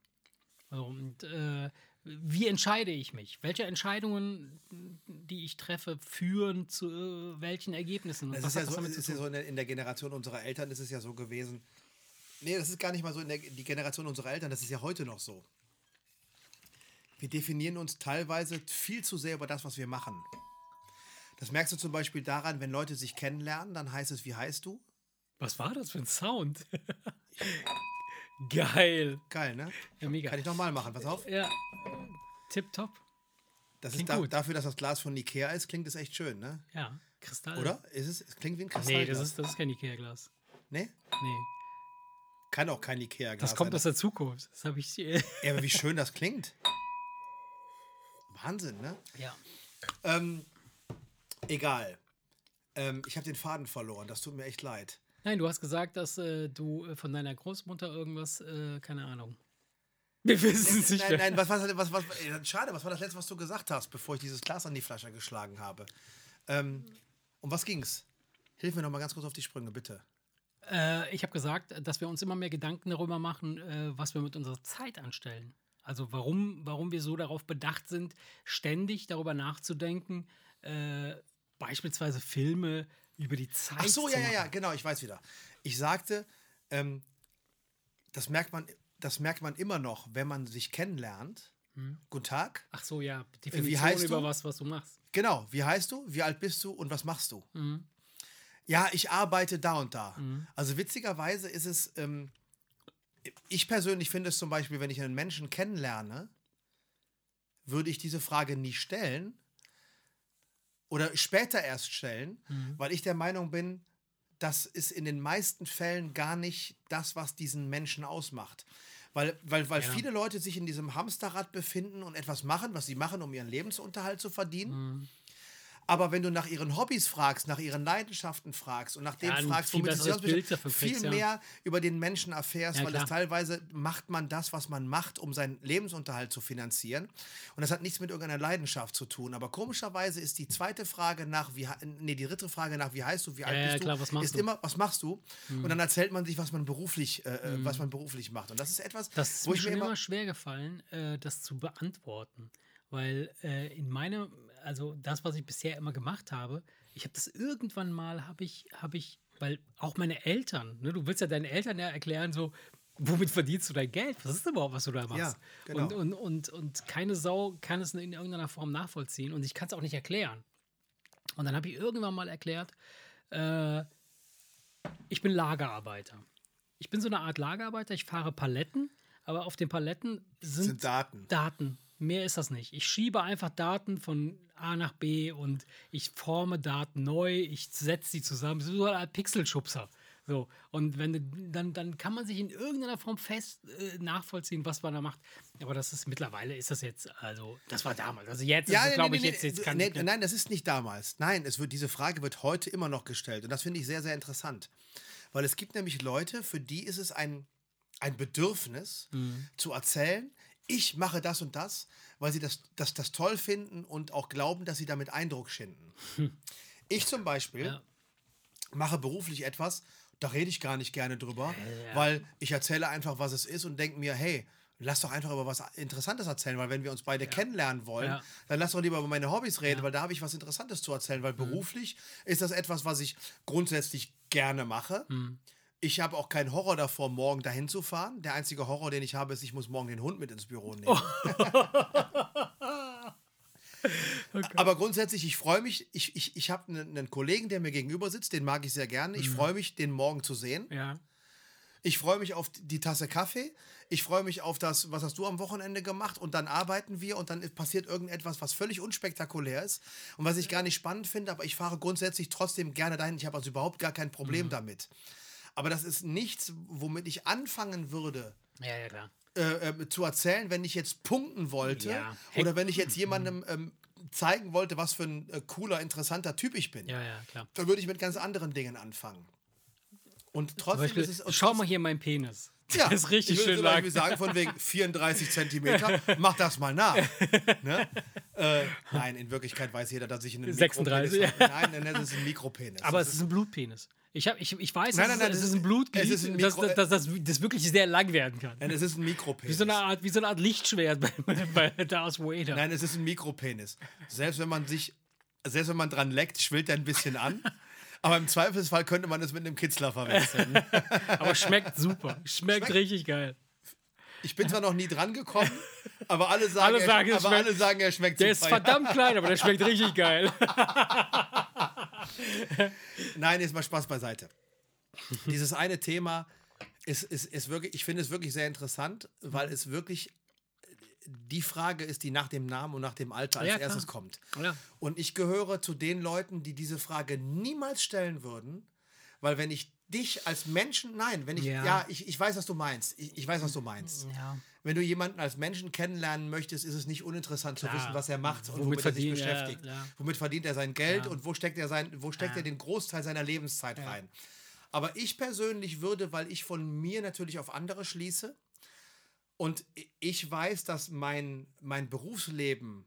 Und äh, wie entscheide ich mich? Welche Entscheidungen, die ich treffe, führen zu äh, welchen Ergebnissen? Ist ja das ist ja so in, der, in der Generation unserer Eltern ist es ja so gewesen. Nee, das ist gar nicht mal so in der die Generation unserer Eltern, das ist ja heute noch so. Wir definieren uns teilweise viel zu sehr über das, was wir machen. Das merkst du zum Beispiel daran, wenn Leute sich kennenlernen, dann heißt es, wie heißt du? Was war das für ein Sound? Geil. Geil, ne? Ja, mega. Kann ich nochmal machen, pass auf. Ja, tipptopp. Das Klingt ist da, gut. dafür, dass das Glas von Ikea ist, klingt es echt schön, ne? Ja, Kristall. Oder? Ist es, es klingt wie ein Nee, Kristallglas. das ist, das ist kein Ikea-Glas. nee? Nee. Kann auch kein Ikea-Glas Das kommt sein. aus der Zukunft. Das habe ich. Ja, aber wie schön das klingt. Wahnsinn, ne? ja. Ähm, egal. Ähm, ich habe den Faden verloren, das tut mir echt leid. Nein, du hast gesagt, dass äh, du äh, von deiner Großmutter irgendwas, äh, keine Ahnung. Wir wissen es nicht. Nein, nein, was, was, was, was, ey, schade, was war das letzte, was du gesagt hast, bevor ich dieses Glas an die Flasche geschlagen habe? Ähm, um was ging's? Hilf mir noch mal ganz kurz auf die Sprünge, bitte. Äh, ich habe gesagt, dass wir uns immer mehr Gedanken darüber machen, äh, was wir mit unserer Zeit anstellen. Also warum, warum wir so darauf bedacht sind, ständig darüber nachzudenken, äh, beispielsweise Filme über die Zeit Ach so, ja, ja, ja, genau, ich weiß wieder. Ich sagte, ähm, das, merkt man, das merkt man immer noch, wenn man sich kennenlernt. Guten Tag. Ach so, ja, Definition heißt über du? was, was du machst. Genau, wie heißt du, wie alt bist du und was machst du? Ja, ich arbeite da und da. Also witzigerweise ist es, ähm, ich persönlich finde es zum Beispiel, wenn ich einen Menschen kennenlerne, würde ich diese Frage nie stellen oder später erst stellen, weil ich der Meinung bin, das ist in den meisten Fällen gar nicht das, was diesen Menschen ausmacht. Weil, weil, weil Ja. viele Leute sich in diesem Hamsterrad befinden und etwas machen, was sie machen, um ihren Lebensunterhalt zu verdienen. Aber wenn du nach ihren Hobbys fragst, nach ihren Leidenschaften fragst und nach dem Ja, fragst, womit sie sich dafür viel kriegst, ja. mehr über den Menschen erfährst, Ja, weil das klar. teilweise macht man das, was man macht, um seinen Lebensunterhalt zu finanzieren. Und das hat nichts mit irgendeiner Leidenschaft zu tun. Aber komischerweise ist die zweite Frage nach, wie, nee, die dritte Frage nach, wie heißt du, wie alt bist du, klar, was machst ist du? Mhm. immer, was machst du? Und dann erzählt man sich, was man beruflich, äh, äh, was man beruflich macht. Und das ist etwas, Das ist wo mir ich mir immer, immer, schwer gefallen, äh, das zu beantworten. Weil äh, in meinem, also das, was ich bisher immer gemacht habe, ich habe das irgendwann mal, habe ich, habe ich, weil auch meine Eltern, ne, du willst ja deinen Eltern ja erklären, so, womit verdienst du dein Geld? Was ist überhaupt, was du da machst? Ja, genau. und, und, und, und keine Sau kann es in irgendeiner Form nachvollziehen und ich kann es auch nicht erklären. Und dann habe ich irgendwann mal erklärt, äh, ich bin Lagerarbeiter. Ich bin so eine Art Lagerarbeiter, ich fahre Paletten, aber auf den Paletten sind, sind Daten. Daten. Mehr ist das nicht. Ich schiebe einfach Daten von A nach B und ich forme Daten neu, ich setze sie zusammen. So eine Art Pixelschubser. So. Und wenn du, dann, dann kann man sich in irgendeiner Form fest äh, nachvollziehen, was man da macht. Aber das ist mittlerweile ist das jetzt, also das war damals. Also jetzt ist es, glaube ich, jetzt, jetzt kann nee, nein, das ist nicht damals. Nein, es wird, diese Frage wird heute immer noch gestellt. Und das finde ich sehr, sehr interessant. Weil es gibt nämlich Leute, für die ist es ein, ein Bedürfnis, Mhm. zu erzählen, ich mache das und das, weil sie das, das, das toll finden und auch glauben, dass sie damit Eindruck schinden. Ich zum Beispiel Ja. mache beruflich etwas, da rede ich gar nicht gerne drüber, Ja. weil ich erzähle einfach, was es ist und denke mir, hey, lass doch einfach über was Interessantes erzählen, weil wenn wir uns beide kennenlernen wollen, Ja. dann lass doch lieber über meine Hobbys reden, weil da habe ich was Interessantes zu erzählen, Mhm. weil beruflich ist das etwas, was ich grundsätzlich gerne mache. Mhm. Ich habe auch keinen Horror davor, morgen dahin zu fahren. Der einzige Horror, den ich habe, ist, ich muss morgen den Hund mit ins Büro nehmen. Oh. Aber grundsätzlich, ich freue mich. Ich, ich, ich habe einen, einen Kollegen, der mir gegenüber sitzt, den mag ich sehr gerne. Mhm. Ich freue mich, den morgen zu sehen. Ja. Ich freue mich auf die Tasse Kaffee. Ich freue mich auf das, was hast du am Wochenende gemacht? Und dann arbeiten wir und dann passiert irgendetwas, was völlig unspektakulär ist und was ich gar nicht spannend finde, aber ich fahre grundsätzlich trotzdem gerne dahin. Ich habe also überhaupt gar kein Problem Mhm. damit. Aber das ist nichts, womit ich anfangen würde, Ja, ja, klar. äh, äh, zu erzählen, wenn ich jetzt punkten wollte Ja. oder wenn ich jetzt jemandem ähm, zeigen wollte, was für ein äh, cooler, interessanter Typ ich bin. Ja, ja, klar. Dann würde ich mit ganz anderen Dingen anfangen. Und trotzdem Beispiel, ist es. und schau mal hier meinen Penis. ja, Das ist richtig ich würde schön lang. Sagen, von wegen 34 Zentimeter, mach das mal nach. ne? äh, nein, in Wirklichkeit weiß jeder, dass ich einen 36, Mikropenis habe. Nein, nein, das ist ein Mikropenis. Aber es ist ein Blutpenis. Ich, hab, ich, ich weiß, Nein, dass nein, nein, es, ist ein Blutglied, ist ein dass, Mikro- dass, dass, das, das wirklich sehr lang werden kann. nein, es ist ein Mikropenis. Wie so eine Art, wie so eine Art Lichtschwert bei, bei Darth Vader. Nein, es ist ein Mikropenis. Selbst wenn man sich, selbst wenn man dran leckt, schwillt er ein bisschen an. Aber im Zweifelsfall könnte man es mit einem Kitzler verwechseln. Aber schmeckt super. Schmeckt, Schmeckt- richtig geil. Ich bin zwar noch nie dran gekommen, aber alle sagen, Alle er, sagen, es aber schmeckt- alle sagen er schmeckt Der ist verdammt klein, aber der schmeckt richtig geil. Nein, jetzt mal Spaß beiseite. Dieses eine Thema ist, ist, ist wirklich, ich finde es wirklich sehr interessant, weil es wirklich die Frage ist, die nach dem Namen und nach dem Alter als Ja, erstes kommt. Ja. Und ich gehöre zu den Leuten, die diese Frage niemals stellen würden, Weil wenn ich dich als Menschen, nein, wenn ich, ja, Ja. ich, ich weiß, was du meinst. Ich, ich weiß, was du meinst. Ja. Wenn du jemanden als Menschen kennenlernen möchtest, ist es nicht uninteressant zu Klar. wissen, was er macht und Womit womit, er sich beschäftigt. ja. Womit verdient er sein Geld und wo steckt er sein, wo steckt er den Großteil seiner Lebenszeit rein. Aber ich persönlich würde, weil ich von mir natürlich auf andere schließe und ich weiß, dass mein, mein Berufsleben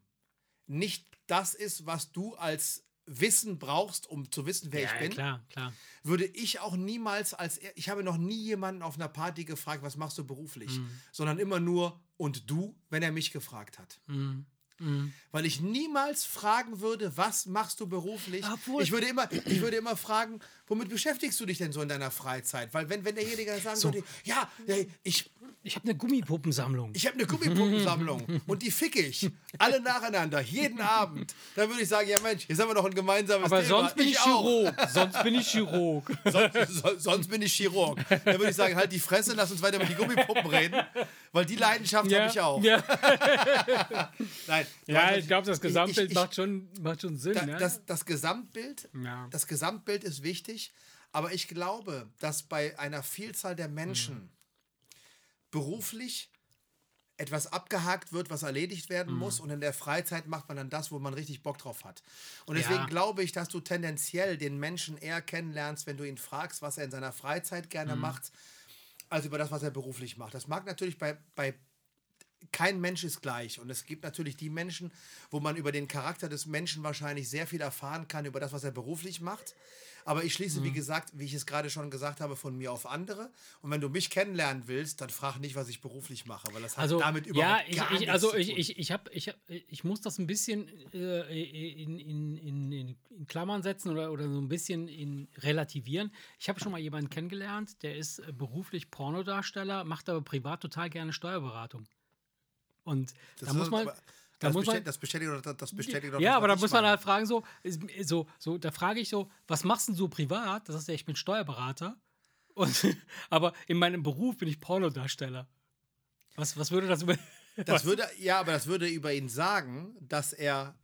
nicht das ist, was du als Wissen brauchst, um zu wissen, wer Ja, ich bin klar, klar. würde ich auch niemals als ich habe noch nie jemanden auf einer Party gefragt, was machst du beruflich, Mhm. sondern immer nur und du, wenn er mich gefragt hat. Mhm. Weil ich niemals fragen würde, was machst du beruflich? Obwohl- ich würde immer, ich würde immer fragen, womit beschäftigst du dich denn so in deiner Freizeit? Weil wenn, wenn derjenige sagen würde, ja, ich, Ich habe eine Gummipuppensammlung. ich habe eine Gummipuppensammlung und die ficke ich alle nacheinander, jeden Abend, dann würde ich sagen, ja Mensch, jetzt haben wir doch ein gemeinsames Aber Thema. sonst bin ich, auch. Chirurg. Sonst bin ich Chirurg. sonst, so- sonst bin ich Chirurg. Dann würde ich sagen, halt die Fresse, lass uns weiter über die Gummipuppen reden, weil die Leidenschaft habe ich auch. Ja, Nein, ja ich glaube, das Gesamtbild ich- ich- macht, schon, macht schon Sinn. da, ne? das, das Gesamtbild, Ja. das Gesamtbild ist wichtig, aber ich glaube, dass bei einer Vielzahl der Menschen Mhm. beruflich etwas abgehakt wird, was erledigt Mhm. werden muss und in der Freizeit macht man dann das, wo man richtig Bock drauf hat. Und deswegen Ja. glaube ich, dass du tendenziell den Menschen eher kennenlernst, wenn du ihn fragst, was er in seiner Freizeit Mhm. gerne macht, als über das, was er beruflich macht. Das mag natürlich bei, bei kein Mensch ist gleich. Und es gibt natürlich die Menschen, wo man über den Charakter des Menschen wahrscheinlich sehr viel erfahren kann, über das, was er beruflich macht. Aber ich schließe, Mhm. wie gesagt, wie ich es gerade schon gesagt habe, von mir auf andere. Und wenn du mich kennenlernen willst, dann frag nicht, was ich beruflich mache, weil das hat Also, damit ja, überhaupt ich, gar ich, nichts also zu ich, tun. ich, ich, hab, ich, hab, ich muss das ein bisschen äh, in, in, in, in, in Klammern setzen oder, oder so ein bisschen in relativieren. Ich habe schon mal jemanden kennengelernt, der ist äh, beruflich Pornodarsteller, macht aber privat total gerne Steuerberatung. Und Das da muss man. aber- Da das, muss man bestätigt, das bestätigt doch das bestätigt ja, aber da muss man halt fragen, so, so, so da frage ich so, was machst du denn so privat? Das heißt ja, ich bin Steuerberater. Und, aber in meinem Beruf bin ich Pornodarsteller. Was, was würde das über. Das würde, ja, aber das würde über ihn sagen, dass er,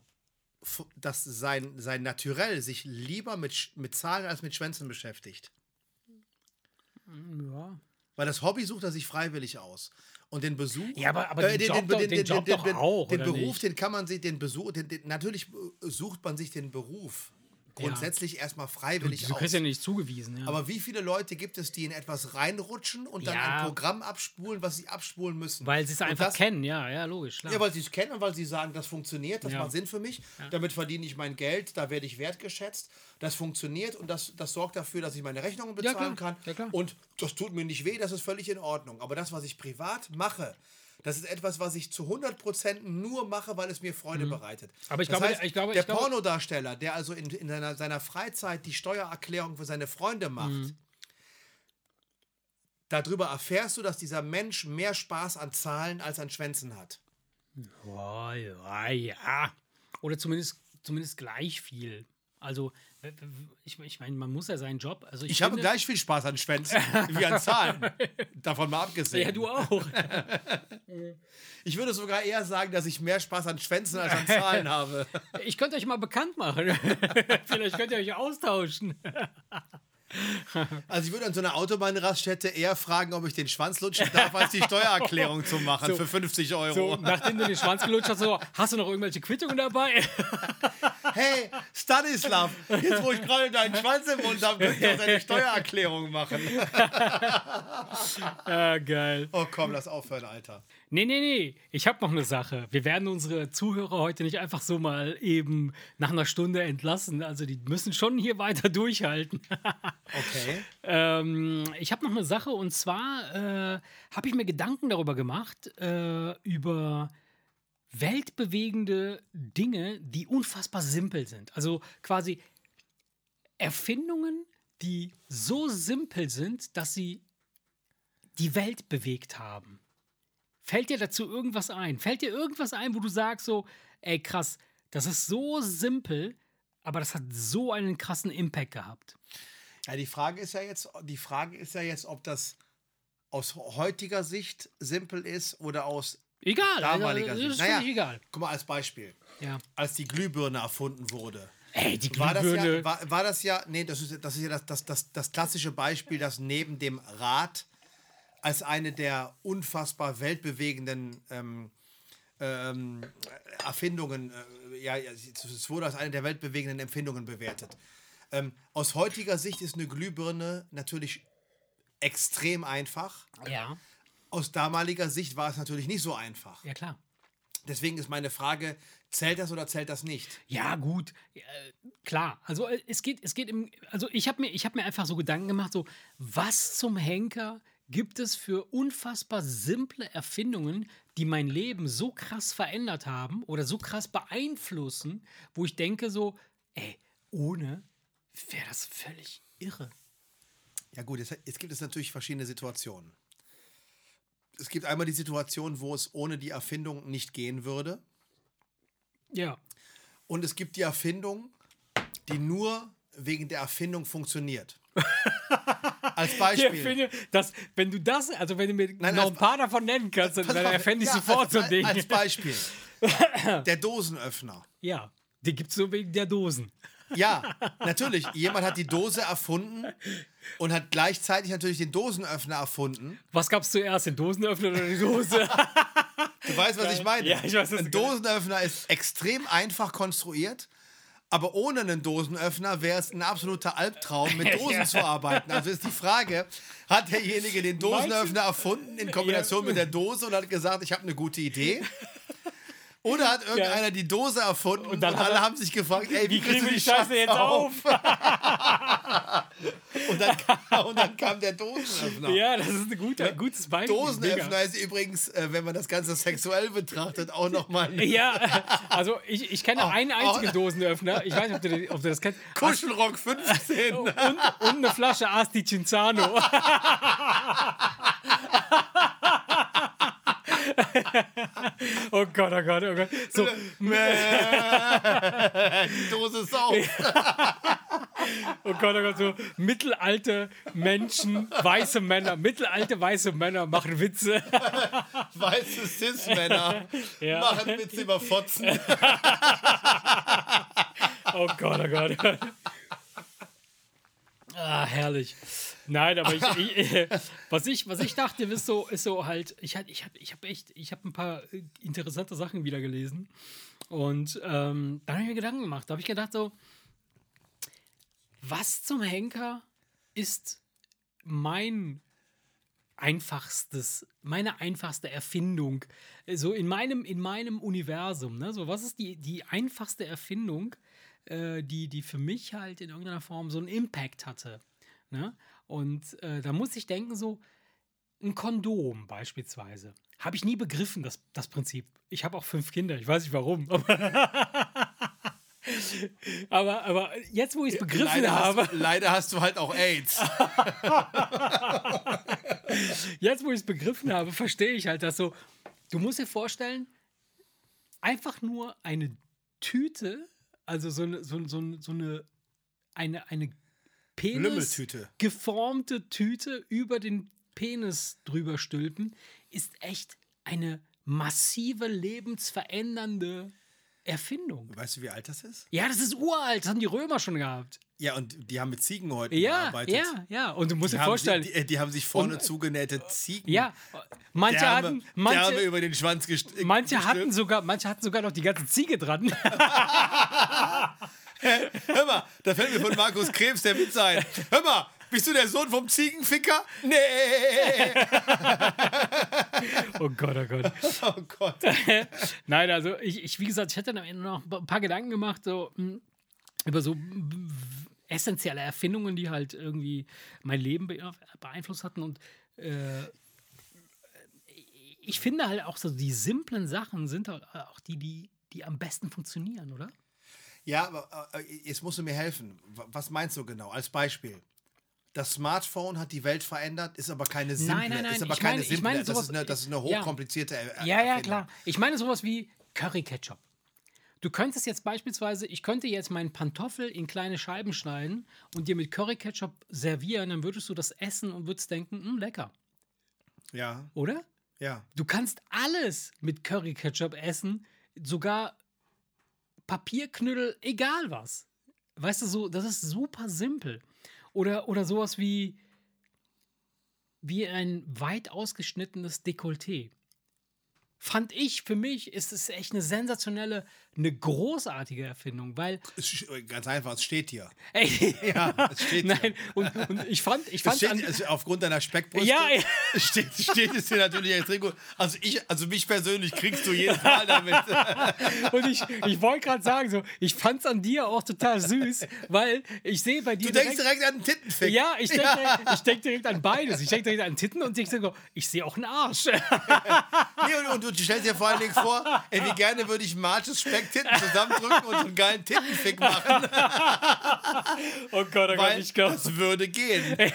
dass sein, sein Naturell sich lieber mit, mit Zahlen als mit Schwänzen beschäftigt. ja. Weil das Hobby sucht er sich freiwillig aus. Und den Besuch. äh, Ja, aber- aber den Job doch- den Job auch, Den oder Beruf, den kann man sich, den Besuch, den, den, natürlich äh, sucht man sich den Beruf grundsätzlich erstmal freiwillig Du aus. kriegst ja nicht zugewiesen, ja. Aber wie viele Leute gibt es, die in etwas reinrutschen und dann Ja. ein Programm abspulen, was sie abspulen müssen? weil sie es einfach das, kennen, ja, ja, logisch, klar. Ja, weil sie es kennen und weil sie sagen, das funktioniert, das Ja. macht Sinn für mich, damit verdiene ich mein Geld, da werde ich wertgeschätzt, das funktioniert und das, das sorgt dafür, dass ich meine Rechnungen Ja, bezahlen kann. Ja. Und das tut mir nicht weh, das ist völlig in Ordnung. Aber das, was ich privat mache, das ist etwas, was ich zu 100% nur mache, weil es mir Freude bereitet. Mhm. Aber ich das glaube, heißt, ich glaube- der glaube- Pornodarsteller, der also in, in seiner, seiner Freizeit die Steuererklärung für seine Freunde macht, Mhm. darüber erfährst du, dass dieser Mensch mehr Spaß an Zahlen als an Schwänzen hat. Ja, ja, ja. Oder zumindest, zumindest gleich viel. Also, ich, ich meine, man muss ja seinen Job. Also ich, Ich habe finde- gleich viel Spaß an Schwänzen wie an Zahlen. Davon mal abgesehen. Ja, du auch. Ich würde sogar eher sagen, dass ich mehr Spaß an Schwänzen als an Zahlen habe. Ich könnte euch mal bekannt machen. Vielleicht könnt ihr euch austauschen. Also ich würde an so einer Autobahnraststätte eher fragen, ob ich den Schwanz lutschen darf, als die Steuererklärung zu machen So. für 50 Euro. So, nachdem du den Schwanz gelutscht hast, so, hast du noch irgendwelche Quittungen dabei? Hey, Stanislav, jetzt wo ich gerade deinen Schwanz im Mund habe, könnt ihr auch deine Steuererklärung machen. ja, geil. Oh komm, lass aufhören, Alter. Nee, nee, nee. Ich habe noch eine Sache. Wir werden unsere Zuhörer heute nicht einfach so mal eben nach einer Stunde entlassen. Also die müssen schon hier weiter durchhalten. Okay. ähm, ich habe noch eine Sache und zwar äh, habe ich mir Gedanken darüber gemacht, äh, über weltbewegende Dinge, die unfassbar simpel sind. Also quasi Erfindungen, die so simpel sind, dass sie die Welt bewegt haben. Fällt dir dazu irgendwas ein? Fällt dir irgendwas ein, wo du sagst so, ey krass, das ist so simpel, aber das hat so einen krassen Impact gehabt. Ja, die Frage ist ja jetzt, die Frage ist ja jetzt, ob das aus heutiger Sicht simpel ist oder aus Egal, damaliger also, Sicht. völlig egal. Guck mal als Beispiel. Ja. Als die Glühbirne erfunden wurde, Ey, die war das, ja, war, war das ja, nee, das ist, das ist ja das, das, das, das klassische Beispiel, das neben dem Rad als eine der unfassbar weltbewegenden ähm, ähm, Erfindungen, äh, ja, ja, es wurde als eine der weltbewegenden Empfindungen bewertet. Ähm, aus heutiger Sicht ist eine Glühbirne natürlich extrem einfach. ja, Aus damaliger Sicht war es natürlich nicht so einfach. ja klar. Deswegen ist meine Frage, zählt das oder zählt das nicht? Ja, gut, äh, klar. Also äh, es geht, es geht im, also ich habe mir, ich habe mir einfach so Gedanken gemacht, so was zum Henker gibt es für unfassbar simple Erfindungen, die mein Leben so krass verändert haben oder so krass beeinflussen, wo ich denke so, ey, ohne wäre das völlig irre. Ja gut, jetzt, jetzt gibt es natürlich verschiedene Situationen. Es gibt einmal die Situation, wo es ohne die Erfindung nicht gehen würde. Ja. Und es gibt die Erfindung, die nur wegen der Erfindung funktioniert. Als Ich Beispiel. finde, dass, wenn du das, also wenn du mir Nein, noch ein paar davon nennen kannst, dann, erfände ich ja, sofort als, so ein Ding. Als Beispiel. Der Dosenöffner. Ja, die gibt es nur wegen der Dosen. Ja, natürlich. Jemand hat die Dose erfunden und hat gleichzeitig natürlich den Dosenöffner erfunden. Was gab es zuerst, den Dosenöffner oder die Dose? Du weißt, was ich meine. Ja, ich weiß, was Ein. Dosenöffner ist extrem einfach konstruiert, aber ohne einen Dosenöffner wäre es ein absoluter Albtraum, mit Dosen zu arbeiten. Also ist die Frage, hat derjenige den Dosenöffner erfunden in Kombination Ja. mit der Dose und hat gesagt, ich habe eine gute Idee? Oder hat irgendeiner die Dose erfunden und, dann hat alle er- haben sich gefragt, ey, wie, Wie kriegen wir die Scheiße jetzt auf? Und dann, kam, und dann kam der Dosenöffner. ja, das ist ein guter, gutes Beispiel. Dosenöffner ist übrigens, äh, wenn man das Ganze sexuell betrachtet, auch nochmal Ja, also ich, ich kenne Oh, einen einzigen Dosenöffner. Ich weiß nicht, ob du, ob du das kennst. Kuschelrock 15. Und, und eine Flasche Asti Cinzano. oh Gott, oh Gott, oh Gott. So, Die Dose ist auf. oh Gott, oh Gott, so mittelalte Menschen, weiße Männer, mittelalte weiße Männer machen Witze. Weiße Cis-Männer Ja. machen Witze über Fotzen. Oh Gott, oh Gott. Ah, herrlich. Nein, aber ich, ich, äh, was, ich, was ich dachte, ist so, ist so halt, ich habe ich hab, ich hab echt, ich habe ein paar äh, interessante Sachen wieder gelesen. Und ähm, dann habe ich mir Gedanken gemacht. Da habe ich gedacht, so, was zum Henker ist mein einfachstes, meine einfachste Erfindung, äh, so in meinem, in meinem Universum. Ne? So, was ist die, die einfachste Erfindung, äh, die, die für mich halt in irgendeiner Form so einen Impact hatte? Ne? Und äh, da muss ich denken, so ein Kondom beispielsweise. Habe ich nie begriffen, das, das Prinzip. Ich habe auch fünf Kinder, ich weiß nicht warum. Aber, aber jetzt, wo ich es begriffen Leider habe. hast, leider hast du halt auch AIDS. Jetzt, wo ich es begriffen habe, verstehe ich halt, dass so, du musst dir vorstellen, einfach nur eine Tüte, also so eine, so, so, so eine, eine, eine Penis geformte Tüte über den Penis drüber stülpen, ist echt eine massive, lebensverändernde Erfindung. Weißt du, wie alt das ist? Ja, das ist uralt, das haben die Römer schon gehabt. Ja, und die haben mit Ziegenhäuten Ja, gearbeitet. ja, ja. Und du musst Die dir haben, vorstellen, die, die, die haben sich vorne Und- zugenähte Ziegen. ja, manche der Arme, hatten, manche, Arme über den Schwanz gest Manche gestülpt. hatten, sogar, manche hatten sogar noch die ganze Ziege dran. Hör mal, da fällt mir von Markus Krebs der Witz ein. Hör mal, bist du der Sohn vom Ziegenficker? Nee. Oh Gott, oh Gott. Oh Gott. Nein, also ich, ich, wie gesagt, ich hatte noch ein paar Gedanken gemacht, so mh, über so mh, essentielle Erfindungen, die halt irgendwie mein Leben be beeinflusst hatten. Und äh, ich finde halt auch so, die simplen Sachen sind halt auch die, die, die am besten funktionieren, oder? Ja, aber äh, jetzt musst du mir helfen. Was meinst du genau? Als Beispiel. Das Smartphone hat die Welt verändert, ist aber keine simple. Nein, nein, nein, Ist aber ich keine meine- simple. meine das, sowas- ist eine, das ist eine ja. hochkomplizierte Er- Ja, ja, klar. Ich meine sowas wie Curry Ketchup. Du könntest jetzt beispielsweise, ich könnte jetzt meinen Pantoffel in kleine Scheiben schneiden und dir mit Curry Ketchup servieren, dann würdest du das essen und würdest denken, "Hm, lecker, Ja, oder? ja. Du kannst alles mit Curry Ketchup essen, sogar Papierknüttel, egal was. weißt du, so, das ist super simpel. Oder, oder sowas wie, wie ein weit ausgeschnittenes Dekolleté. Fand ich, für mich ist es echt eine sensationelle, eine großartige Erfindung, weil. Ganz einfach, es steht hier. Ey, Ja, es steht nein, hier. und, und ich fand, ich Es fand steht, an, also aufgrund deiner Speckbrüste Ja, ja. Steht, steht es hier natürlich extrem gut. Also, ich, also mich persönlich kriegst du jedes Mal damit. Und ich, ich wollte gerade sagen, so, ich fand es an dir auch total süß, weil ich sehe bei dir. Du denkst direkt an den Tittenfick. ja, ich denke direkt, ich denk direkt an beides. Ich denke direkt an Titten und ich denke, ich sehe auch einen Arsch. Nee, und, und du stellst dir vor allen Dingen vor, ey, wie gerne würde ich Marches Specktitten zusammendrücken und so einen geilen Tittenfick machen, Oh Gott, oh Gott, ich glaube. das würde gehen.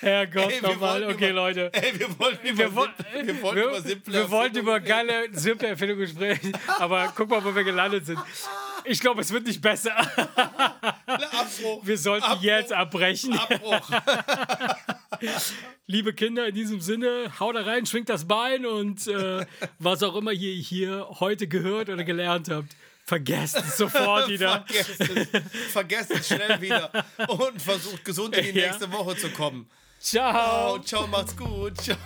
Herrgott, Ey, wir nochmal. Okay, über- Leute. Ey, wir wollten über, Wir, wo- simple, wir wollten wir, über simple wir wollten über geile, simple Erfindungen sprechen, aber guck mal, wo wir gelandet sind. Ich glaube, es wird nicht besser. Abbruch. Wir sollten Abbruch. jetzt abbrechen. Abbruch. Liebe Kinder, in diesem Sinne, haut da rein, schwingt das Bein und äh, was auch immer ihr hier heute gehört oder gelernt habt, vergesst es sofort wieder. Vergesst es. Vergesst es schnell wieder. Und versucht gesund in die Ja. nächste Woche zu kommen. Ciao. Ciao, ciao, macht's gut. Ciao.